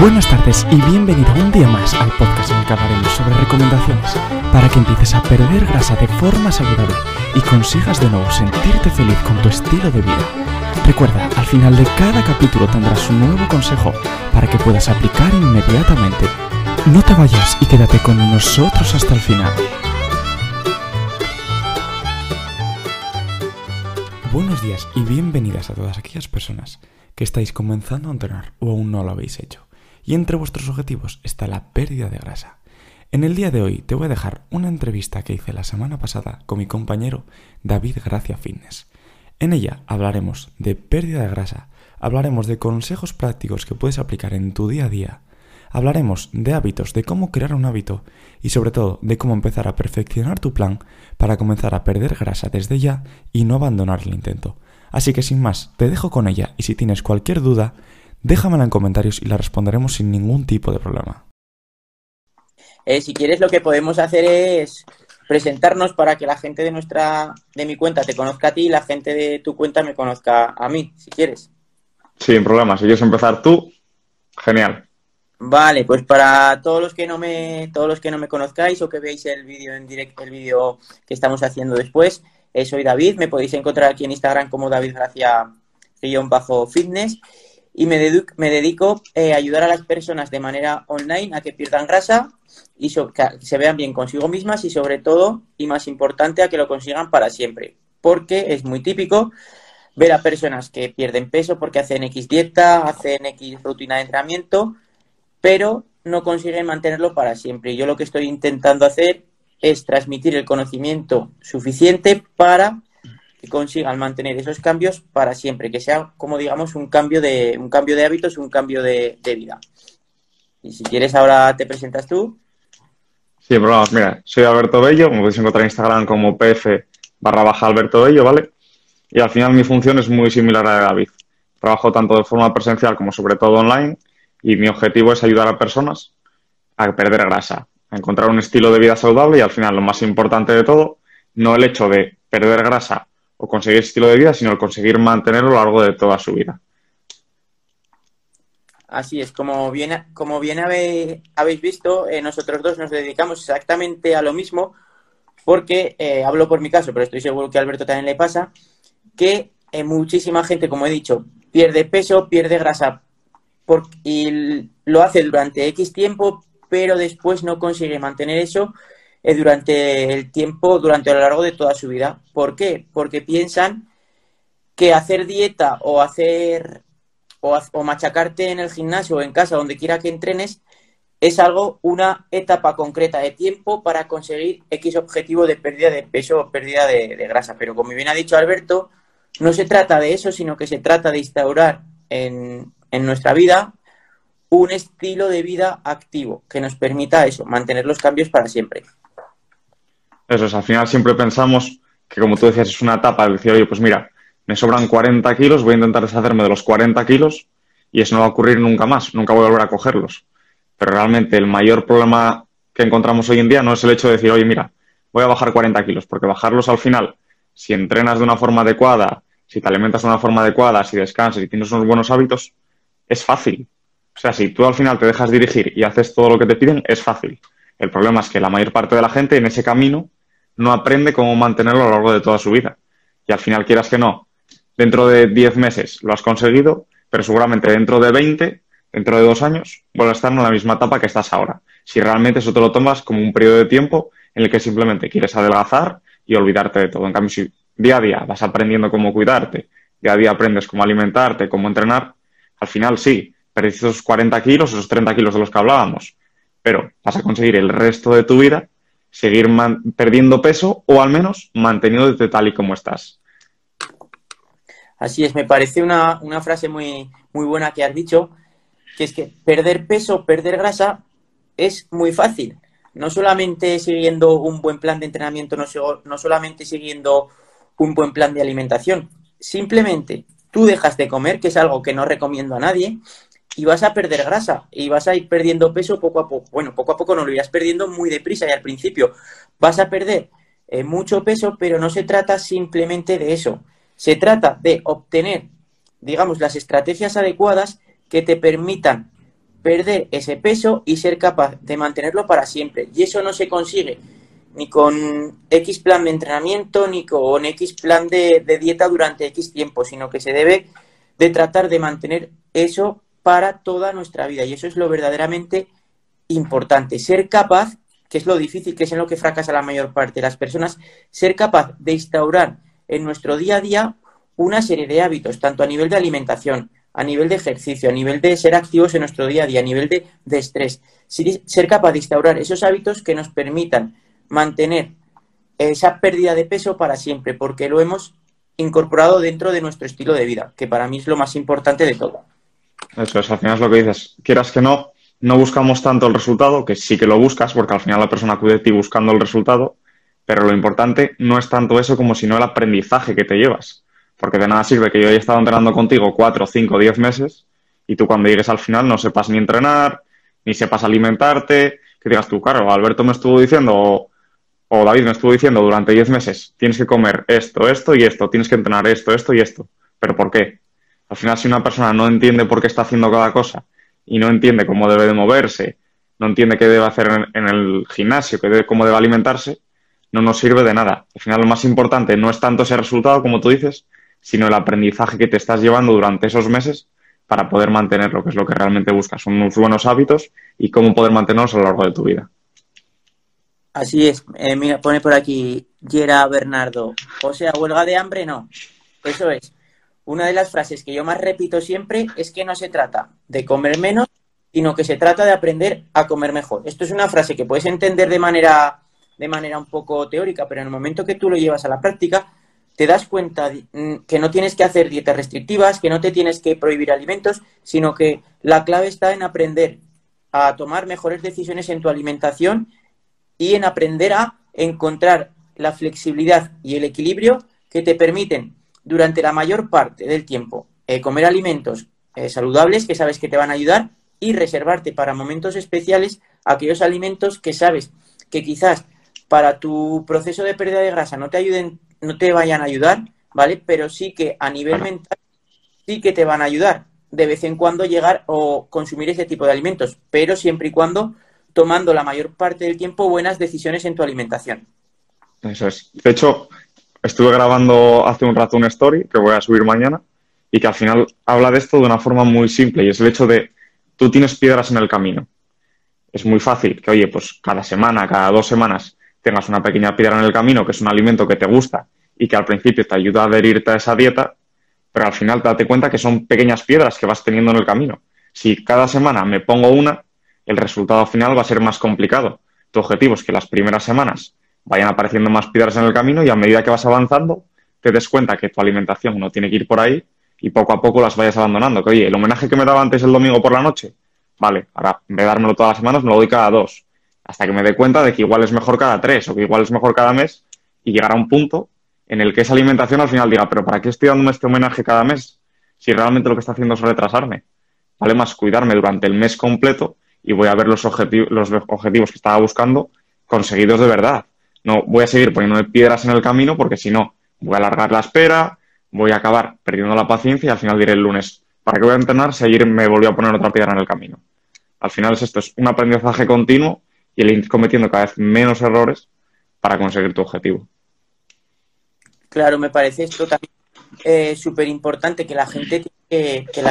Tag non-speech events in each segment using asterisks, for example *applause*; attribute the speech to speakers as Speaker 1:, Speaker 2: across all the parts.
Speaker 1: Buenas tardes y bienvenido un día más al podcast en el que hablaremos sobre recomendaciones para que empieces a perder grasa de forma saludable y consigas de nuevo sentirte feliz con tu estilo de vida. Recuerda, al final de cada capítulo tendrás un nuevo consejo para que puedas aplicar inmediatamente. No te vayas y quédate con nosotros hasta el final. Buenos días y bienvenidas a todas aquellas personas que estáis comenzando a entrenar o aún no lo habéis hecho y entre vuestros objetivos está la pérdida de grasa. En el día de hoy te voy a dejar una entrevista que hice la semana pasada con mi compañero David Gracia Fitness. En ella hablaremos de pérdida de grasa, hablaremos de consejos prácticos que puedes aplicar en tu día a día, hablaremos de hábitos, de cómo crear un hábito y sobre todo de cómo empezar a perfeccionar tu plan para comenzar a perder grasa desde ya y no abandonar el intento. Así que sin más, te dejo con ella y si tienes cualquier duda, Déjamela en comentarios y la responderemos sin ningún tipo de problema.
Speaker 2: Eh, si quieres, lo que podemos hacer es presentarnos para que la gente de nuestra, de mi cuenta te conozca a ti y la gente de tu cuenta me conozca a mí, si quieres.
Speaker 3: Sin problema. Si quieres empezar tú, genial.
Speaker 2: Vale, pues para todos los que no me, todos los que no me conozcáis o que veáis el vídeo en directo, el vídeo que estamos haciendo después, eh, soy David, me podéis encontrar aquí en Instagram como David Gracia bajo fitness y me, dedico, eh, a ayudar a las personas de manera online a que pierdan grasa y que se vean bien consigo mismas y sobre todo, y más importante, a que lo consigan para siempre. Porque es muy típico ver a personas que pierden peso porque hacen X dieta, hacen X rutina de entrenamiento, pero no consiguen mantenerlo para siempre. Yo lo que estoy intentando hacer es transmitir el conocimiento suficiente para que consigan mantener esos cambios para siempre, que sea como digamos un cambio de, un cambio de hábitos, un cambio de, vida. Y si quieres ahora te presentas tú.
Speaker 3: Sí, pero mira, soy Alberto Bello, me podéis encontrar en Instagram como pf barra baja Alberto Bello, ¿vale? Y al final mi función es muy similar a la de David. Trabajo tanto de forma presencial como sobre todo online y mi objetivo es ayudar a personas a perder grasa, a encontrar un estilo de vida saludable y al final lo más importante de todo, no el hecho de perder grasa o conseguir estilo de vida, sino el conseguir mantenerlo a lo largo de toda su vida.
Speaker 2: Así es, como bien, como bien habéis visto, eh, nosotros dos nos dedicamos exactamente a lo mismo, porque eh, hablo por mi caso, pero estoy seguro que a Alberto también le pasa, que eh, muchísima gente, como he dicho, pierde peso, pierde grasa y lo hace durante X tiempo, pero después no consigue mantener eso durante el tiempo, durante lo largo de toda su vida. ¿Por qué? Porque piensan que hacer dieta o hacer o, machacarte en el gimnasio o en casa, donde quiera que entrenes, es algo, una etapa concreta de tiempo para conseguir X objetivo de pérdida de peso o pérdida de, grasa. Pero como bien ha dicho Alberto, no se trata de eso, sino que se trata de instaurar en, en nuestra vida un estilo de vida activo que nos permita eso, mantener los cambios para siempre.
Speaker 3: Eso es, al final siempre pensamos que, como tú decías, es una etapa de decir, oye, pues mira, me sobran 40 kilos, voy a intentar deshacerme de los 40 kilos y eso no va a ocurrir nunca más, nunca voy a volver a cogerlos. Pero realmente el mayor problema que encontramos hoy en día no es el hecho de decir, oye, mira, voy a bajar 40 kilos, porque bajarlos al final, si entrenas de una forma adecuada, si te alimentas de una forma adecuada, si descansas y tienes unos buenos hábitos, es fácil. O sea, si tú al final te dejas dirigir y haces todo lo que te piden, es fácil. El problema es que la mayor parte de la gente en ese camino no aprende cómo mantenerlo a lo largo de toda su vida. Y al final, quieras que no, dentro de 10 meses lo has conseguido, pero seguramente dentro de 20, dentro de dos años, vuelves a estar en la misma etapa que estás ahora. Si realmente eso te lo tomas como un periodo de tiempo en el que simplemente quieres adelgazar y olvidarte de todo. En cambio, si día a día vas aprendiendo cómo cuidarte, día a día aprendes cómo alimentarte, cómo entrenar, al final sí, perdiste esos 40 kilos, esos 30 kilos de los que hablábamos, pero vas a conseguir el resto de tu vida seguir perdiendo peso o al menos manteniéndote tal y como estás.
Speaker 2: Así es, me parece una, frase muy, muy buena que has dicho, que es que perder peso, perder grasa es muy fácil. No solamente siguiendo un buen plan de entrenamiento, no, no solamente siguiendo un buen plan de alimentación, simplemente tú dejas de comer, que es algo que no recomiendo a nadie, y vas a perder grasa y vas a ir perdiendo peso poco a poco. Bueno, poco a poco no lo irás perdiendo muy deprisa y al principio vas a perder eh, mucho peso, pero no se trata simplemente de eso. Se trata de obtener, digamos, las estrategias adecuadas que te permitan perder ese peso y ser capaz de mantenerlo para siempre. Y eso no se consigue ni con X plan de entrenamiento, ni con X plan de, dieta durante X tiempo, sino que se debe de tratar de mantener eso para toda nuestra vida. Y eso es lo verdaderamente importante. Ser capaz, que es lo difícil, que es en lo que fracasa la mayor parte de las personas, ser capaz de instaurar en nuestro día a día una serie de hábitos, tanto a nivel de alimentación, a nivel de ejercicio, a nivel de ser activos en nuestro día a día, a nivel de, de estrés. Ser capaz de instaurar esos hábitos que nos permitan mantener esa pérdida de peso para siempre, porque lo hemos incorporado dentro de nuestro estilo de vida, que para mí es lo más importante de todo.
Speaker 3: Eso es, al final es lo que dices. Quieras que no, no buscamos tanto el resultado, que sí que lo buscas, porque al final la persona acude a ti buscando el resultado, pero lo importante no es tanto eso como sino el aprendizaje que te llevas. Porque de nada sirve que yo haya estado entrenando contigo cuatro, cinco, diez meses y tú cuando llegues al final no sepas ni entrenar, ni sepas alimentarte, que digas tú, claro, Alberto me estuvo diciendo, o David me estuvo diciendo durante 10 meses, tienes que comer esto, esto y esto, tienes que entrenar esto, esto y esto. ¿Pero por qué? Al final, si una persona no entiende por qué está haciendo cada cosa y no entiende cómo debe de moverse, no entiende qué debe hacer en, el gimnasio, qué debe, cómo debe alimentarse, no nos sirve de nada. Al final, lo más importante no es tanto ese resultado, como tú dices, sino el aprendizaje que te estás llevando durante esos meses para poder mantenerlo, que es lo que realmente buscas, son unos buenos hábitos y cómo poder mantenerlos a lo largo de tu vida.
Speaker 2: Así es, eh, mira, pone por aquí Yera Bernardo. O sea, huelga de hambre, no. Eso es. Una de las frases que yo más repito siempre es que no se trata de comer menos, sino que se trata de aprender a comer mejor. Esto es una frase que puedes entender de manera, de manera un poco teórica, pero en el momento que tú lo llevas a la práctica, te das cuenta mm, que no tienes que hacer dietas restrictivas, que no te tienes que prohibir alimentos, sino que la clave está en aprender a tomar mejores decisiones en tu alimentación y en aprender a encontrar la flexibilidad y el equilibrio que te permiten durante la mayor parte del tiempo eh, comer alimentos eh, saludables que sabes que te van a ayudar y reservarte para momentos especiales aquellos alimentos que sabes que quizás para tu proceso de pérdida de grasa no te ayuden, no te vayan a ayudar, ¿vale? Pero sí que a nivel mental sí que te van a ayudar de vez en cuando llegar o consumir ese tipo de alimentos, pero siempre y cuando tomando la mayor parte del tiempo buenas decisiones en tu alimentación.
Speaker 3: Eso es. De hecho, estuve grabando hace un rato una story que voy a subir mañana y que al final habla de esto de una forma muy simple y es el hecho de tú tienes piedras en el camino. Es muy fácil que, oye, pues cada semana, cada dos semanas tengas una pequeña piedra en el camino, que es un alimento que te gusta y que al principio te ayuda a adherirte a esa dieta, pero al final te date cuenta que son pequeñas piedras que vas teniendo en el camino. Si cada semana me pongo una, el resultado final va a ser más complicado. Tu objetivo es que las primeras semanas vayan apareciendo más piedras en el camino y a medida que vas avanzando te des cuenta que tu alimentación no tiene que ir por ahí y poco a poco las vayas abandonando. Que oye, el homenaje que me daba antes el domingo por la noche, vale, ahora en vez de dármelo todas las semanas me lo doy cada dos. Hasta que me dé cuenta de que igual es mejor cada tres o que igual es mejor cada mes y llegar a un punto en el que esa alimentación al final diga, pero ¿para qué estoy dándome este homenaje cada mes si realmente lo que está haciendo es retrasarme? Vale más cuidarme durante el mes completo y voy a ver los, objetivos, los objetivos que estaba buscando conseguidos de verdad. No voy a seguir poniéndome piedras en el camino porque si no, voy a alargar la espera, voy a acabar perdiendo la paciencia y al final diré el lunes, ¿para qué voy a entrenar si ayer me volvió a poner otra piedra en el camino? Al final es esto, es un aprendizaje continuo y el ir cometiendo cada vez menos errores para conseguir tu objetivo.
Speaker 2: Claro, me parece esto también eh, súper importante que la gente tiene que, que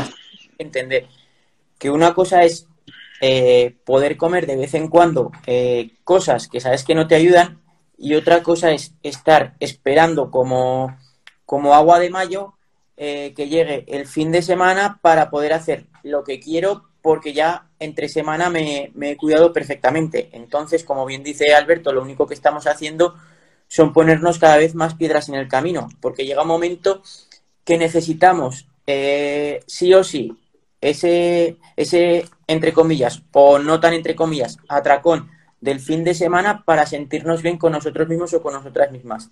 Speaker 2: entender que una cosa es eh, poder comer de vez en cuando eh, cosas que sabes que no te ayudan y otra cosa es estar esperando como, como agua de mayo eh, que llegue el fin de semana para poder hacer lo que quiero porque ya entre semana me, he cuidado perfectamente. Entonces, como bien dice Alberto, lo único que estamos haciendo son ponernos cada vez más piedras en el camino, porque llega un momento que necesitamos sí o sí ese, ese, entre comillas, o no tan entre comillas, atracón del fin de semana para sentirnos bien con nosotros mismos o con nosotras mismas.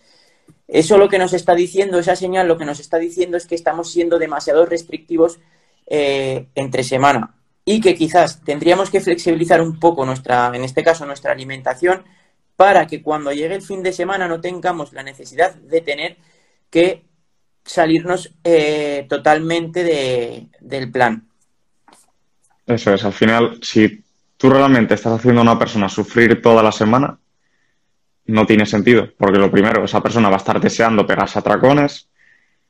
Speaker 2: Eso lo que nos está diciendo, esa señal lo que nos está diciendo es que estamos siendo demasiado restrictivos eh, entre semana y que quizás tendríamos que flexibilizar un poco nuestra, en este caso, nuestra alimentación para que cuando llegue el fin de semana no tengamos la necesidad de tener que salirnos eh, totalmente de, del plan.
Speaker 3: Eso es, al final, si tú realmente estás haciendo a una persona sufrir toda la semana, no tiene sentido, porque lo primero, esa persona va a estar deseando pegarse a tracones,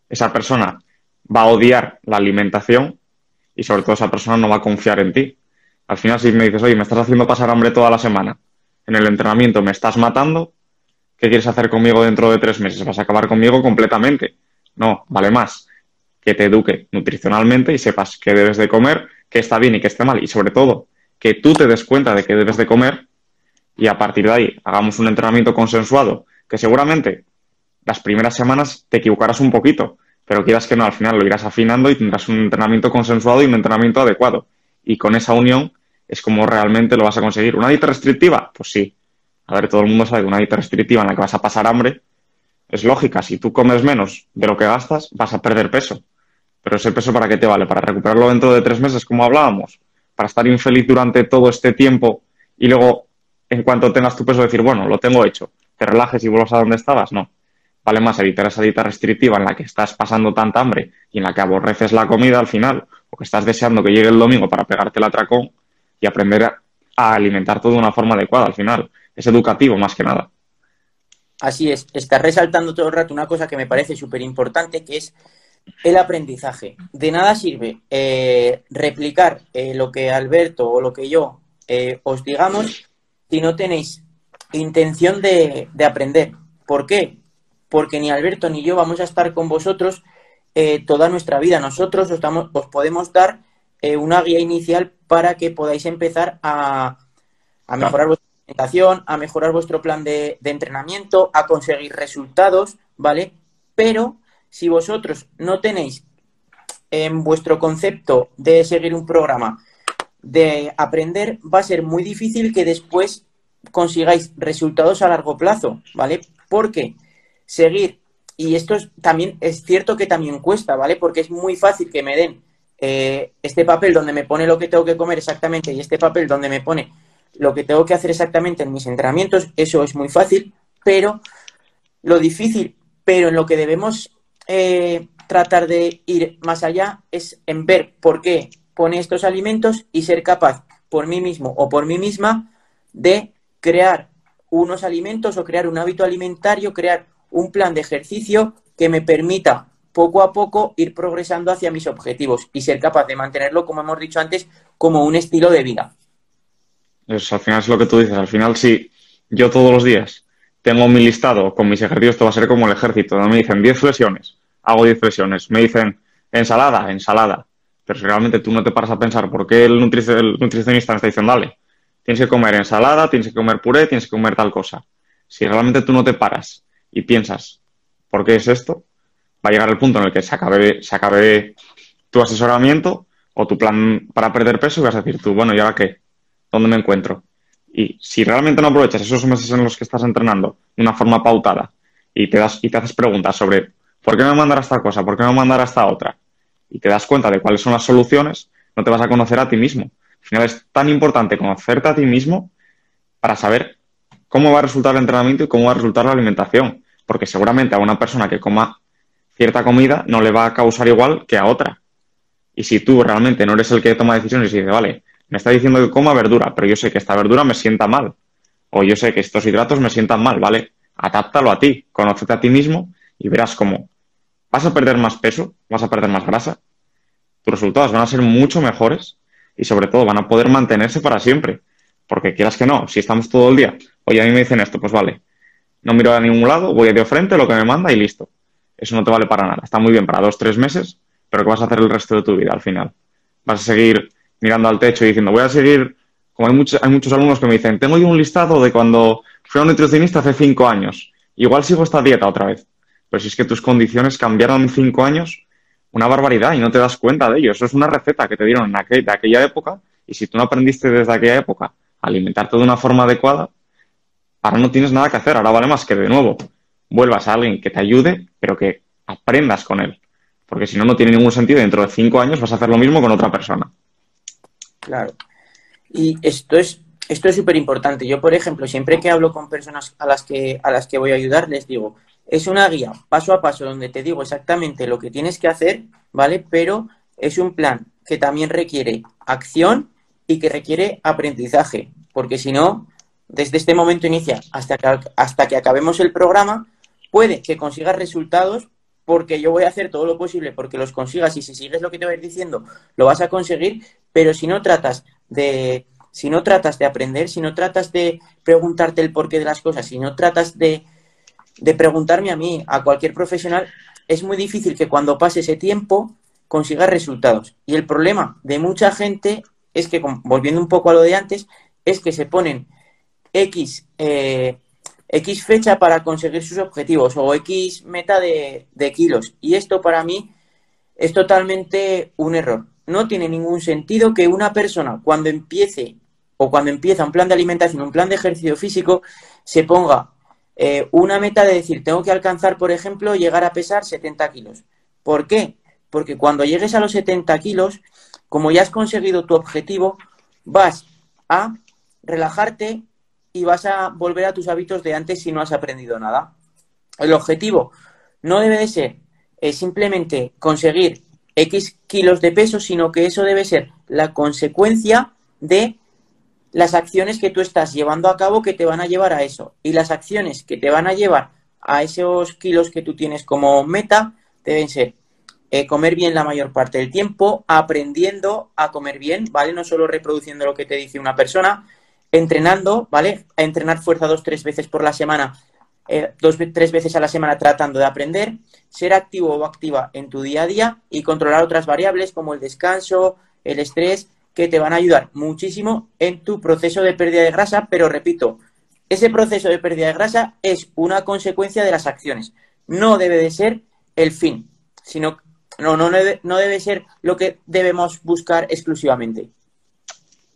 Speaker 3: esa persona va a odiar la alimentación y sobre todo esa persona no va a confiar en ti. Al final, si me dices, oye, me estás haciendo pasar hambre toda la semana, en el entrenamiento me estás matando, ¿qué quieres hacer conmigo dentro de tres meses? ¿Vas a acabar conmigo completamente? No, vale más que te eduque nutricionalmente y sepas qué debes de comer, qué está bien y qué está mal. Y sobre todo, que tú te des cuenta de qué debes de comer y a partir de ahí hagamos un entrenamiento consensuado, que seguramente las primeras semanas te equivocarás un poquito, pero quieras que no, al final lo irás afinando y tendrás un entrenamiento consensuado y un entrenamiento adecuado. Y con esa unión es como realmente lo vas a conseguir. ¿Una dieta restrictiva? Pues sí. A ver, todo el mundo sabe que una dieta restrictiva en la que vas a pasar hambre es lógica. Si tú comes menos de lo que gastas, vas a perder peso. Pero ese peso, ¿para qué te vale? ¿Para recuperarlo dentro de tres meses, como hablábamos? ¿Para estar infeliz durante todo este tiempo y luego, en cuanto tengas tu peso, decir, bueno, lo tengo hecho, te relajes y vuelvas a donde estabas? No. Vale más evitar esa dieta restrictiva en la que estás pasando tanta hambre y en la que aborreces la comida al final, o que estás deseando que llegue el domingo para pegarte el atracón y aprender a, alimentar todo de una forma adecuada al final. Es educativo más que nada.
Speaker 2: Así es, estás resaltando todo el rato una cosa que me parece súper importante, que es el aprendizaje. De nada sirve eh, replicar eh, lo que Alberto o lo que yo eh, os digamos si no tenéis intención de, de, aprender. ¿Por qué? Porque ni Alberto ni yo vamos a estar con vosotros toda nuestra vida. Nosotros os, os podemos dar una guía inicial para que podáis empezar a, a mejorar vuestra alimentación, a mejorar vuestro plan de, de entrenamiento, a conseguir resultados, ¿vale? Pero si vosotros no tenéis en vuestro concepto de seguir un programa, de aprender, va a ser muy difícil que después consigáis resultados a largo plazo, ¿vale? Porque seguir, y esto es, también es cierto que también cuesta, ¿vale? Porque es muy fácil que me den eh, este papel donde me pone lo que tengo que comer exactamente y este papel donde me pone lo que tengo que hacer exactamente en mis entrenamientos, eso es muy fácil, pero lo difícil, pero en lo que debemos eh, tratar de ir más allá es en ver por qué pone estos alimentos y ser capaz por mí mismo o por mí misma de crear unos alimentos o crear un hábito alimentario, crear un plan de ejercicio que me permita poco a poco ir progresando hacia mis objetivos y ser capaz de mantenerlo, como hemos dicho antes, como un estilo de vida.
Speaker 3: Eso, al final es lo que tú dices. Al final, si yo todos los días tengo mi listado con mis ejercicios, esto va a ser como el ejército. ¿no? Me dicen 10 flexiones, hago 10 flexiones. Me dicen ensalada, ensalada. Pero si realmente tú no te paras a pensar por qué el, nutricionista me está diciendo, dale, tienes que comer ensalada, tienes que comer puré, tienes que comer tal cosa. Si realmente tú no te paras y piensas, ¿por qué es esto? Va a llegar el punto en el que se acabe, se acabe tu asesoramiento o tu plan para perder peso y vas a decir tú, bueno, ¿y ahora qué? ¿Dónde me encuentro? Y si realmente no aprovechas esos meses en los que estás entrenando de una forma pautada y te, das, y te haces preguntas sobre ¿por qué me mandará esta cosa? ¿Por qué me mandará esta otra? Y te das cuenta de cuáles son las soluciones, no te vas a conocer a ti mismo. Al final es tan importante conocerte a ti mismo para saber cómo va a resultar el entrenamiento y cómo va a resultar la alimentación. Porque seguramente a una persona que coma cierta comida no le va a causar igual que a otra. Y si tú realmente no eres el que toma decisiones y dice, vale, me está diciendo que coma verdura, pero yo sé que esta verdura me sienta mal. O yo sé que estos hidratos me sientan mal, ¿vale? Adáptalo a ti, conócete a ti mismo y verás cómo vas a perder más peso, vas a perder más grasa, tus resultados van a ser mucho mejores y sobre todo van a poder mantenerse para siempre. Porque quieras que no, si estamos todo el día, oye, a mí me dicen esto, pues vale, no miro a ningún lado, voy de frente, lo que me manda y listo. Eso no te vale para nada. Está muy bien para dos, tres meses, pero ¿qué vas a hacer el resto de tu vida al final? Vas a seguir mirando al techo y diciendo, voy a seguir, como hay, muchos hay muchos alumnos que me dicen, tengo yo un listado de cuando fui a un nutricionista hace cinco años, igual sigo esta dieta otra vez. Pero si es que tus condiciones cambiaron en cinco años, una barbaridad y no te das cuenta de ello. Eso es una receta que te dieron en de aquella época y si tú no aprendiste desde aquella época a alimentarte de una forma adecuada, ahora no tienes nada que hacer. Ahora vale más que de nuevo vuelvas a alguien que te ayude, pero que aprendas con él. Porque si no, no tiene ningún sentido. Dentro de cinco años vas a hacer lo mismo con otra persona.
Speaker 2: Claro. Y esto es esto es súper importante. Yo, por ejemplo, siempre que hablo con personas a las que a las que voy a ayudar, les digo, es una guía paso a paso donde te digo exactamente lo que tienes que hacer, ¿vale? Pero es un plan que también requiere acción y que requiere aprendizaje, porque si no, desde este momento inicia hasta que, hasta que acabemos el programa, puede que consigas resultados porque yo voy a hacer todo lo posible porque los consigas y si sigues lo que te voy diciendo, lo vas a conseguir, pero si no tratas de si no tratas de aprender, si no tratas de preguntarte el porqué de las cosas, si no tratas de, de preguntarme a mí, a cualquier profesional, es muy difícil que cuando pase ese tiempo consigas resultados. Y el problema de mucha gente es que, volviendo un poco a lo de antes, es que se ponen X, eh, X fecha para conseguir sus objetivos o X meta de kilos. Y esto para mí es totalmente un error. No tiene ningún sentido que una persona cuando empiece o cuando empieza un plan de alimentación, un plan de ejercicio físico, se ponga eh, una meta de decir, tengo que alcanzar, por ejemplo, llegar a pesar 70 kilos. ¿Por qué? Porque cuando llegues a los 70 kilos, como ya has conseguido tu objetivo, vas a relajarte y vas a volver a tus hábitos de antes si no has aprendido nada. El objetivo no debe de ser eh, simplemente conseguir X kilos de peso, sino que eso debe ser la consecuencia de las acciones que tú estás llevando a cabo que te van a llevar a eso. Y las acciones que te van a llevar a esos kilos que tú tienes como meta deben ser eh, comer bien la mayor parte del tiempo, aprendiendo a comer bien, ¿vale? No solo reproduciendo lo que te dice una persona, entrenando, ¿vale? A entrenar fuerza dos, tres veces por la semana, eh, dos, tres veces a la semana tratando de aprender, ser activo o activa en tu día a día y controlar otras variables como el descanso, el estrés, que te van a ayudar muchísimo en tu proceso de pérdida de grasa, pero repito, ese proceso de pérdida de grasa es una consecuencia de las acciones, no debe de ser el fin, sino no, no, debe, no debe ser lo que debemos buscar exclusivamente.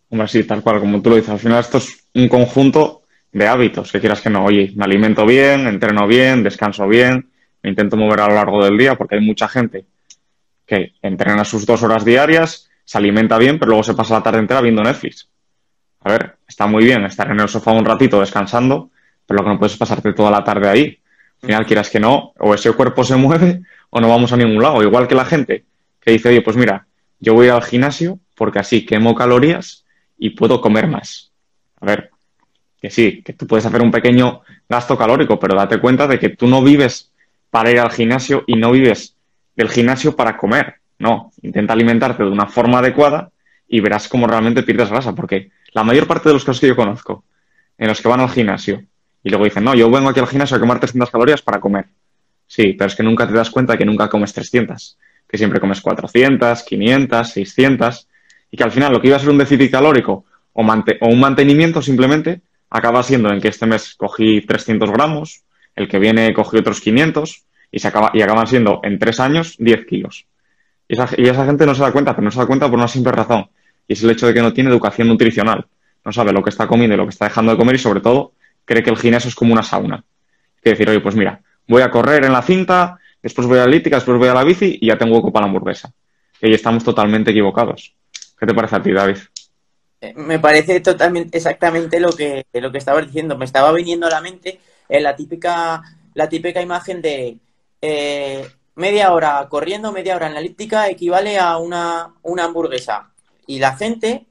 Speaker 3: Hombre, sí, tal cual, como tú lo dices, al final esto es un conjunto de hábitos, que quieras que no, oye, me alimento bien, entreno bien, descanso bien, me intento mover a lo largo del día, porque hay mucha gente que entrena sus dos horas diarias, se alimenta bien, pero luego se pasa la tarde entera viendo Netflix. A ver, está muy bien estar en el sofá un ratito descansando, pero lo que no puedes es pasarte toda la tarde ahí. Al final, quieras que no, o ese cuerpo se *laughs* mueve o no vamos a ningún lado. Igual que la gente que dice, oye, pues mira, yo voy al gimnasio porque así quemo calorías y puedo comer más. A ver, que sí, que tú puedes hacer un pequeño gasto calórico, pero date cuenta de que tú no vives para ir al gimnasio y no vives del gimnasio para comer. No, intenta alimentarte de una forma adecuada y verás cómo realmente pierdes grasa, porque la mayor parte de los casos que yo conozco, en los que van al gimnasio y luego dicen, no, yo vengo aquí al gimnasio a quemar 300 calorías para comer. Sí, pero es que nunca te das cuenta que nunca comes 300, que siempre comes 400, 500, 600, y que al final lo que iba a ser un déficit calórico o, o un mantenimiento simplemente acaba siendo en que este mes cogí 300 gramos, el que viene cogí otros 500 y, se acaba, y acaban siendo en tres años 10 kilos. Y esa, gente no se da cuenta, pero no se da cuenta por una simple razón. Y es el hecho de que no tiene educación nutricional. No sabe lo que está comiendo y lo que está dejando de comer y sobre todo cree que el gimnasio es como una sauna. Que decir, oye, pues mira, voy a correr en la cinta, después voy a la elíptica, después voy a la bici y ya tengo hueco para la hamburguesa. Y estamos totalmente equivocados. ¿Qué te parece a ti, David?
Speaker 2: Eh, me parece totalmente exactamente lo que, lo que estabas diciendo. Me estaba viniendo a la mente eh, la típica la típica imagen de eh, media hora corriendo, media hora en la elíptica equivale a una, hamburguesa. Y la gente,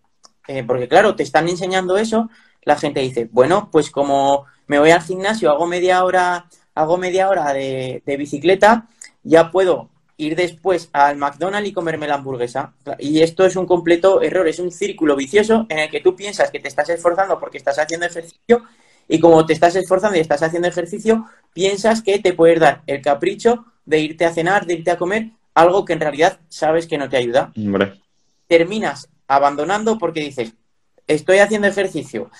Speaker 2: eh, porque claro, te están enseñando eso, la gente dice, bueno, pues como me voy al gimnasio, hago media hora, hago media hora de, de bicicleta, ya puedo ir después al McDonald's y comerme la hamburguesa. Y esto es un completo error, es un círculo vicioso en el que tú piensas que te estás esforzando porque estás haciendo ejercicio y como te estás esforzando y estás haciendo ejercicio, piensas que te puedes dar el capricho de irte a cenar, de irte a comer, algo que en realidad sabes que no te ayuda. Terminas abandonando porque dices, estoy haciendo ejercicio,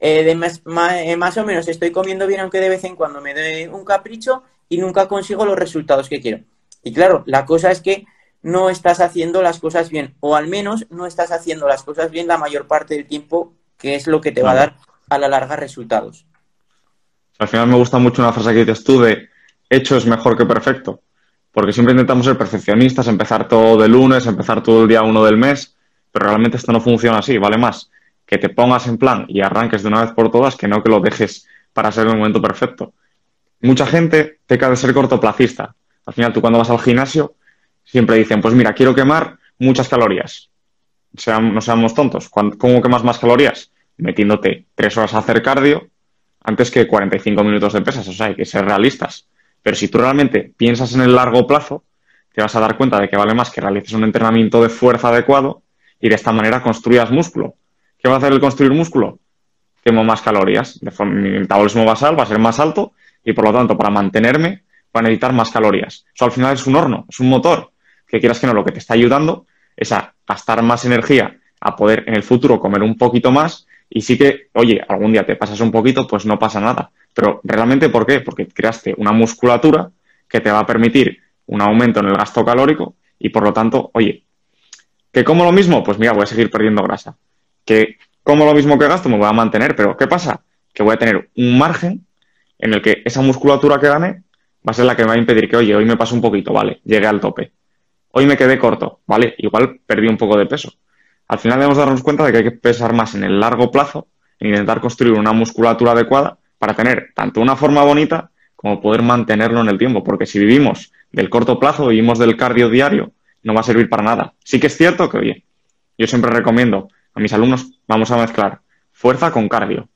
Speaker 2: eh, de eh, más, o menos estoy comiendo bien aunque de vez en cuando me doy un capricho y nunca consigo los resultados que quiero. Y claro, la cosa es que no estás haciendo las cosas bien, o al menos no estás haciendo las cosas bien la mayor parte del tiempo, que es lo que te va a dar a la larga resultados.
Speaker 3: Al final me gusta mucho una frase que dices tú de hecho es mejor que perfecto. Porque siempre intentamos ser perfeccionistas, empezar todo de lunes, empezar todo el día uno del mes, pero realmente esto no funciona así, vale más que te pongas en plan y arranques de una vez por todas que no que lo dejes para ser el momento perfecto. Mucha gente peca de ser cortoplacista. Al final, tú cuando vas al gimnasio, siempre dicen, pues mira, quiero quemar muchas calorías. no seamos tontos. ¿Cómo quemas más calorías? Metiéndote tres horas a hacer cardio antes que 45 minutos de pesas. O sea, hay que ser realistas. Pero si tú realmente piensas en el largo plazo, te vas a dar cuenta de que vale más que realices un entrenamiento de fuerza adecuado y de esta manera construyas músculo. ¿Qué va a hacer el construir músculo? Quemo más calorías. mi metabolismo basal va a ser más alto y por lo tanto, para mantenerme, va a necesitar más calorías. Eso al final es un horno, es un motor, que quieras que no, lo que te está ayudando es a gastar más energía, a poder en el futuro comer un poquito más y sí que, oye, algún día te pasas un poquito, pues no pasa nada. Pero realmente, ¿por qué? Porque creaste una musculatura que te va a permitir un aumento en el gasto calórico y por lo tanto, oye, ¿que como lo mismo? Pues mira, voy a seguir perdiendo grasa. ¿Que como lo mismo que gasto? Me voy a mantener, pero ¿qué pasa? Que voy a tener un margen en el que esa musculatura que gane va a ser la que me va a impedir que, oye, hoy me paso un poquito, vale, llegué al tope. Hoy me quedé corto, vale, igual perdí un poco de peso. Al final debemos darnos cuenta de que hay que pesar más en el largo plazo, en intentar construir una musculatura adecuada para tener tanto una forma bonita como poder mantenerlo en el tiempo, porque si vivimos del corto plazo, vivimos del cardio diario, no va a servir para nada. Sí que es cierto que, oye, yo siempre recomiendo a mis alumnos, vamos a mezclar fuerza con cardio,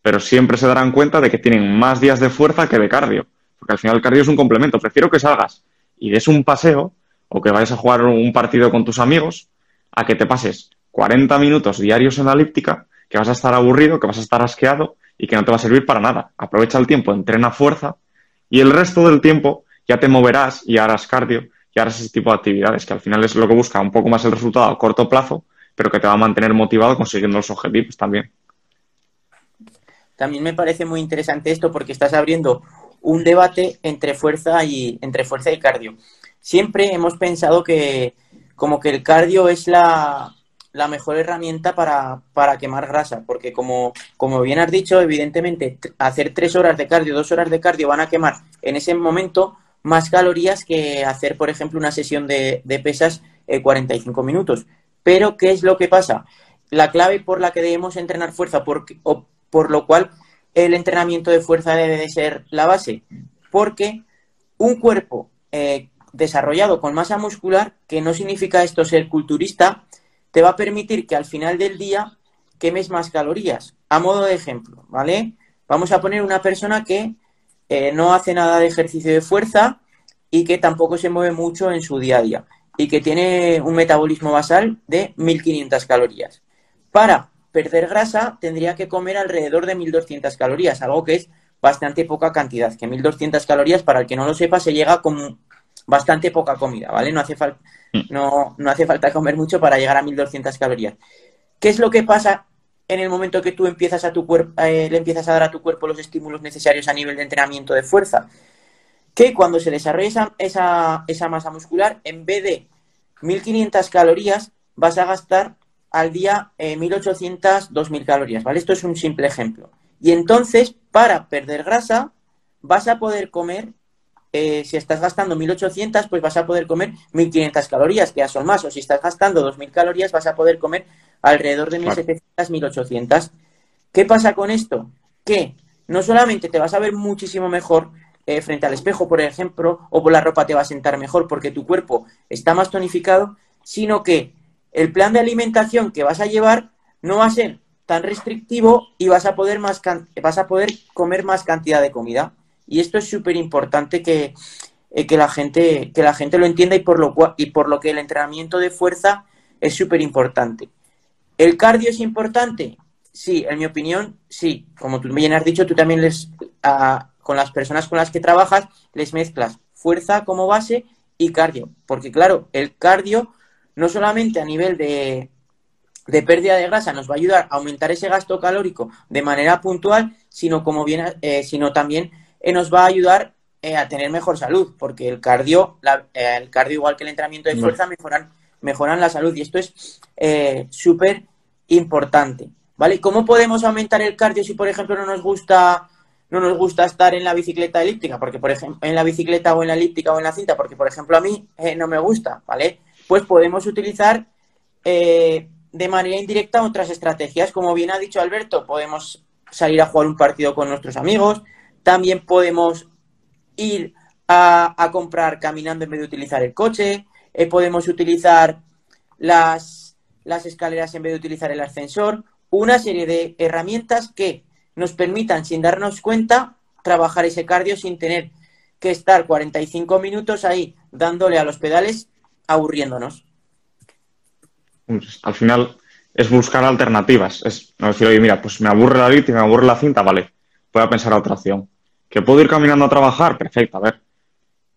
Speaker 3: pero siempre se darán cuenta de que tienen más días de fuerza que de cardio, porque al final el cardio es un complemento. Prefiero que salgas y des un paseo o que vayas a jugar un partido con tus amigos a que te pases 40 minutos diarios en la elíptica, que vas a estar aburrido, que vas a estar asqueado y que no te va a servir para nada. Aprovecha el tiempo, entrena fuerza y el resto del tiempo ya te moverás y harás cardio y harás ese tipo de actividades, que al final es lo que busca un poco más el resultado a corto plazo, pero que te va a mantener motivado consiguiendo los objetivos también.
Speaker 2: También me parece muy interesante esto porque estás abriendo un debate entre fuerza y entre fuerza y cardio. Siempre hemos pensado que como que el cardio es la, mejor herramienta para, para, quemar grasa, porque como, como bien has dicho, evidentemente hacer tres horas de cardio, dos horas de cardio van a quemar en ese momento más calorías que hacer, por ejemplo, una sesión de, de pesas 45 eh, minutos. Pero, ¿qué es lo que pasa? La clave por la que debemos entrenar fuerza, porque, o por lo cual el entrenamiento de fuerza debe de ser la base, porque un cuerpo eh, desarrollado con masa muscular, que no significa esto ser culturista, te va a permitir que al final del día quemes más calorías. A modo de ejemplo, ¿vale? Vamos a poner una persona que eh, no hace nada de ejercicio de fuerza y que tampoco se mueve mucho en su día a día y que tiene un metabolismo basal de 1500 calorías. Para perder grasa tendría que comer alrededor de 1200 calorías, algo que es bastante poca cantidad, que 1200 calorías, para el que no lo sepa, se llega con bastante poca comida, ¿vale? No hace, falta mm. no, no hace falta comer mucho para llegar a 1200 calorías. ¿Qué es lo que pasa en el momento que tú empiezas a tu cuerpo, eh, le empiezas a dar a tu cuerpo los estímulos necesarios a nivel de entrenamiento de fuerza? Que cuando se desarrolla esa, esa masa muscular, en vez de 1500 calorías, vas a gastar al día 1.800, eh, 2.000 calorías, ¿vale? Esto es un simple ejemplo. Y entonces, para perder grasa, vas a poder comer, eh, si estás gastando 1.800, pues vas a poder comer 1.500 calorías, que ya son más. O si estás gastando 2.000 calorías, vas a poder comer alrededor de 1.700, 1.800. ¿Qué pasa con esto? Que no solamente te vas a ver muchísimo mejor eh, frente al espejo, por ejemplo, o por la ropa te va a sentar mejor porque tu cuerpo está más tonificado, sino que el plan de alimentación que vas a llevar no va a ser tan restrictivo y vas a poder más vas a poder comer más cantidad de comida. Y esto es súper importante que, eh, que, la gente, que la gente lo entienda y por lo, cual, y por lo que el entrenamiento de fuerza es súper importante. ¿El cardio es importante? Sí, en mi opinión, sí. Como tú bien has dicho, tú también les, con las personas con las que trabajas, les mezclas fuerza como base y cardio. Porque claro, el cardio no solamente a nivel de, pérdida de grasa nos va a ayudar a aumentar ese gasto calórico de manera puntual, sino como bien, eh, sino también eh, nos va a ayudar eh, a tener mejor salud, porque el cardio, el cardio igual que el entrenamiento de fuerza mejoran, mejoran la salud y esto es súper importante, ¿vale? ¿Cómo podemos aumentar el cardio si por ejemplo no nos gusta no nos gusta estar en la bicicleta elíptica, porque por ejemplo en la bicicleta o en la elíptica o en la cinta, porque por ejemplo a mí no me gusta, ¿vale? pues podemos utilizar eh, de manera indirecta otras estrategias. Como bien ha dicho Alberto, podemos salir a jugar un partido con nuestros amigos, también podemos ir a, comprar caminando en vez de utilizar el coche, eh, podemos utilizar las, las escaleras en vez de utilizar el ascensor, una serie de herramientas que nos permitan, sin darnos cuenta, trabajar ese cardio sin tener que estar 45 minutos ahí dándole a los pedales aburriéndonos.
Speaker 3: Pues, al final es buscar alternativas. Es decir, oye, mira, pues me aburre la y me aburre la cinta, vale, voy a pensar a otra opción. ¿Que puedo ir caminando a trabajar? Perfecto, a ver.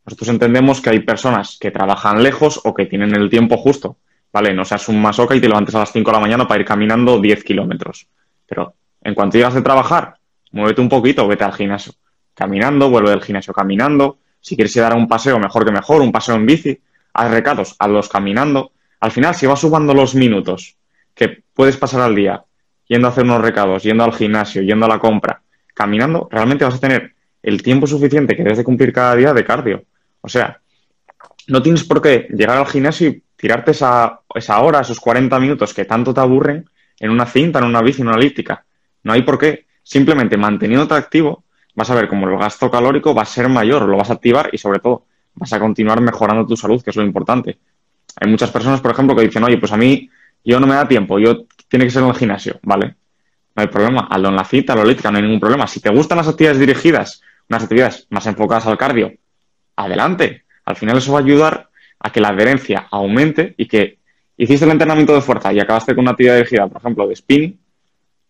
Speaker 3: Nosotros entendemos que hay personas que trabajan lejos o que tienen el tiempo justo. Vale, no seas un masoca y te levantes a las 5 de la mañana para ir caminando 10 kilómetros. Pero en cuanto llegas de trabajar, muévete un poquito, vete al gimnasio. Caminando, vuelve del gimnasio caminando. Si quieres ir a dar un paseo, mejor que mejor, un paseo en bici. Haz recados, hazlos caminando. Al final, si vas sumando los minutos que puedes pasar al día yendo a hacer unos recados, yendo al gimnasio, yendo a la compra, caminando, realmente vas a tener el tiempo suficiente que debes de cumplir cada día de cardio. O sea, no tienes por qué llegar al gimnasio y tirarte esa, esa hora, esos 40 minutos que tanto te aburren en una cinta, en una bici, en una elíptica. No hay por qué. Simplemente manteniéndote activo, vas a ver cómo el gasto calórico va a ser mayor, lo vas a activar y sobre todo vas a continuar mejorando tu salud, que es lo importante. Hay muchas personas, por ejemplo, que dicen, oye, pues a mí yo no me da tiempo, yo tiene que ser en el gimnasio, ¿vale? No hay problema, hazlo en la cita, lo elíptica, no hay ningún problema. Si te gustan las actividades dirigidas, unas actividades más enfocadas al cardio, adelante. Al final eso va a ayudar a que la adherencia aumente y que hiciste el entrenamiento de fuerza y acabaste con una actividad dirigida, por ejemplo, de spinning,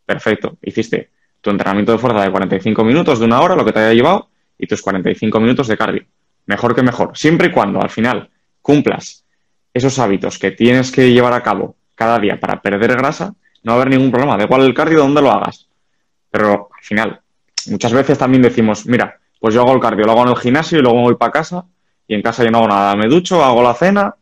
Speaker 3: perfecto. Hiciste tu entrenamiento de fuerza de 45 minutos, de una hora, lo que te haya llevado, y tus 45 minutos de cardio. Mejor que mejor. Siempre y cuando al final cumplas esos hábitos que tienes que llevar a cabo cada día para perder grasa, no va a haber ningún problema. Da igual el cardio donde lo hagas. Pero al final, muchas veces también decimos, mira, pues yo hago el cardio, lo hago en el gimnasio y luego voy para casa y en casa yo no hago nada. Me ducho, hago la cena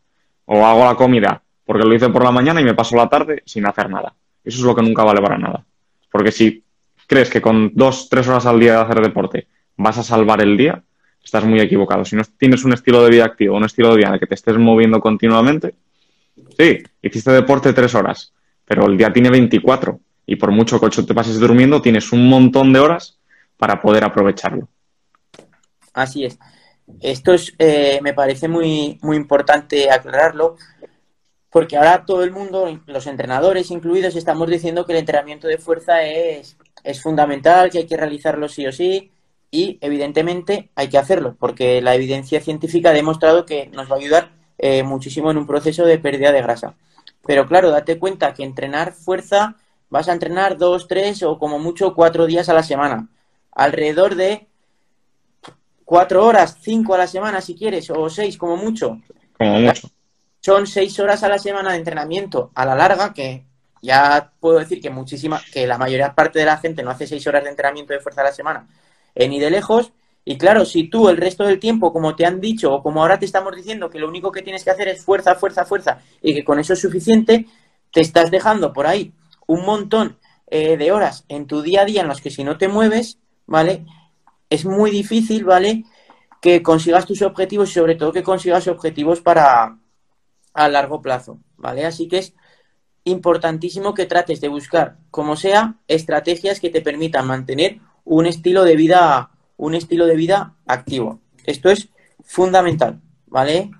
Speaker 3: o hago la comida porque lo hice por la mañana y me paso la tarde sin hacer nada. Eso es lo que nunca vale para nada. Porque si crees que con dos, tres horas al día de hacer deporte vas a salvar el día, estás muy equivocado. Si no tienes un estilo de vida activo, un estilo de vida en el que te estés moviendo continuamente, sí, hiciste deporte tres horas, pero el día tiene 24 y por mucho que te pases durmiendo, tienes un montón de horas para poder aprovecharlo.
Speaker 2: Así es. Esto es, eh, me parece muy, muy importante aclararlo, porque ahora todo el mundo, los entrenadores incluidos, estamos diciendo que el entrenamiento de fuerza es, es fundamental, que hay que realizarlo sí o sí, y evidentemente hay que hacerlo, porque la evidencia científica ha demostrado que nos va a ayudar eh, muchísimo en un proceso de pérdida de grasa. Pero claro, date cuenta que entrenar fuerza vas a entrenar dos, tres o como mucho cuatro días a la semana. Alrededor de cuatro horas, cinco a la semana si quieres, o seis como mucho.
Speaker 3: Como mucho.
Speaker 2: Son seis horas a la semana de entrenamiento a la larga, que ya puedo decir que muchísima, que la mayoría parte de la gente no hace seis horas de entrenamiento de fuerza a la semana, eh, ni de lejos. Y claro, si tú el resto del tiempo, como te han dicho, o como ahora te estamos diciendo, que lo único que tienes que hacer es fuerza, fuerza, fuerza, y que con eso es suficiente, te estás dejando por ahí un montón eh, de horas en tu día a día en las que si no te mueves, ¿vale? Es muy difícil, ¿vale? Que consigas tus objetivos y sobre todo que consigas objetivos para a largo plazo, ¿vale? Así que es importantísimo que trates de buscar, como sea, estrategias que te permitan mantener un estilo de vida un estilo de vida activo. Esto es fundamental, ¿vale?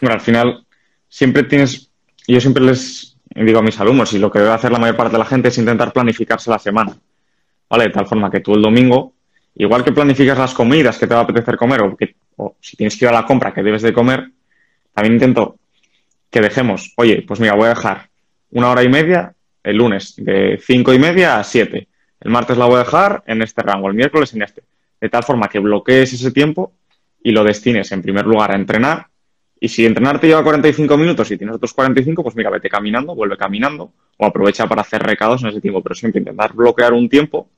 Speaker 3: Bueno, al final siempre tienes, yo siempre les digo a mis alumnos, y lo que debe hacer la mayor parte de la gente es intentar planificarse la semana, ¿vale? De tal forma que tú el domingo, igual que planificas las comidas que te va a apetecer comer, o, que, o si tienes que ir a la compra que debes de comer, también intento que dejemos, oye, pues mira, voy a dejar una hora y media el lunes, de cinco y media a siete el martes la voy a dejar en este rango, el miércoles en este. De tal forma que bloquees ese tiempo y lo destines en primer lugar a entrenar. Y si entrenar te lleva 45 minutos y tienes otros 45, pues mira, vete caminando, vuelve caminando o aprovecha para hacer recados en ese tiempo. Pero siempre intentar bloquear un tiempo.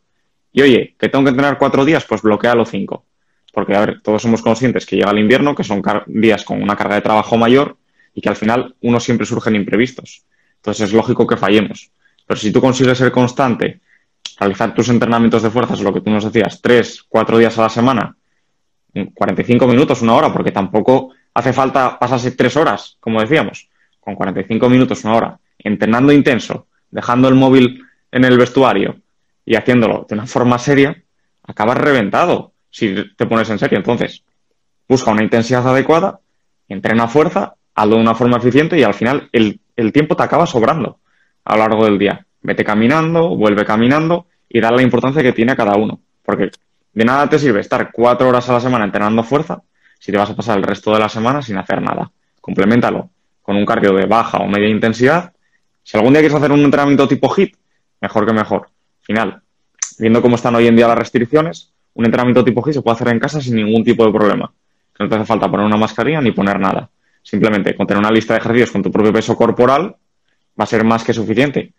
Speaker 3: Y oye, que tengo que entrenar cuatro días, pues bloquea los cinco. Porque, a ver, todos somos conscientes que llega el invierno, que son días con una carga de trabajo mayor y que al final uno siempre surgen imprevistos. Entonces es lógico que fallemos. Pero si tú consigues ser constante realizar tus entrenamientos de fuerzas, lo que tú nos decías, tres, cuatro días a la semana, 45 minutos, una hora, porque tampoco hace falta pasarse tres horas, como decíamos, con 45 minutos, una hora, entrenando intenso, dejando el móvil en el vestuario y haciéndolo de una forma seria, acabas reventado si te pones en serio. Entonces, busca una intensidad adecuada, entrena fuerza hazlo de una forma eficiente y al final el, el tiempo te acaba sobrando a lo largo del día. Vete caminando, vuelve caminando y dale la importancia que tiene a cada uno. Porque de nada te sirve estar cuatro horas a la semana entrenando fuerza si te vas a pasar el resto de la semana sin hacer nada. Complementalo con un cardio de baja o media intensidad. Si algún día quieres hacer un entrenamiento tipo HIT, mejor que mejor. Final, viendo cómo están hoy en día las restricciones, un entrenamiento tipo HIT se puede hacer en casa sin ningún tipo de problema. No te hace falta poner una mascarilla ni poner nada. Simplemente con tener una lista de ejercicios con tu propio peso corporal va a ser más que suficiente.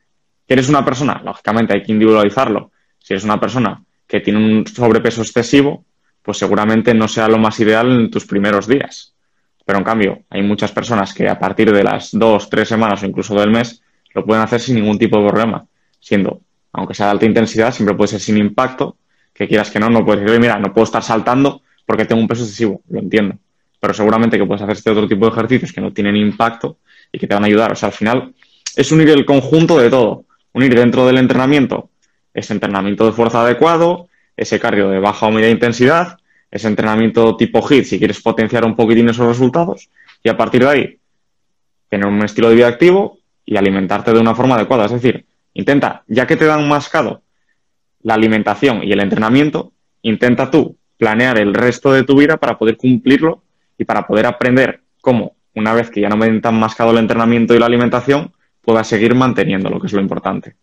Speaker 3: ¿Quieres una persona? Lógicamente hay que individualizarlo. Si eres una persona que tiene un sobrepeso excesivo, pues seguramente no sea lo más ideal en tus primeros días. Pero en cambio, hay muchas personas que a partir de las dos, tres semanas o incluso del mes lo pueden hacer sin ningún tipo de problema, siendo, aunque sea de alta intensidad, siempre puede ser sin impacto, que quieras que no, no puedes decir, mira, no puedo estar saltando porque tengo un peso excesivo, lo entiendo. Pero seguramente que puedes hacer este otro tipo de ejercicios que no tienen impacto y que te van a ayudar. O sea, al final es unir el conjunto de todo. Unir dentro del entrenamiento ese entrenamiento de fuerza adecuado, ese cardio de baja o media intensidad, ese entrenamiento tipo HIT si quieres potenciar un poquitín esos resultados y a partir de ahí tener un estilo de vida activo y alimentarte de una forma adecuada. Es decir, intenta, ya que te dan mascado la alimentación y el entrenamiento, intenta tú planear el resto de tu vida para poder cumplirlo y para poder aprender cómo, una vez que ya no me tan mascado el entrenamiento y la alimentación, puedas seguir manteniendo lo que es lo importante.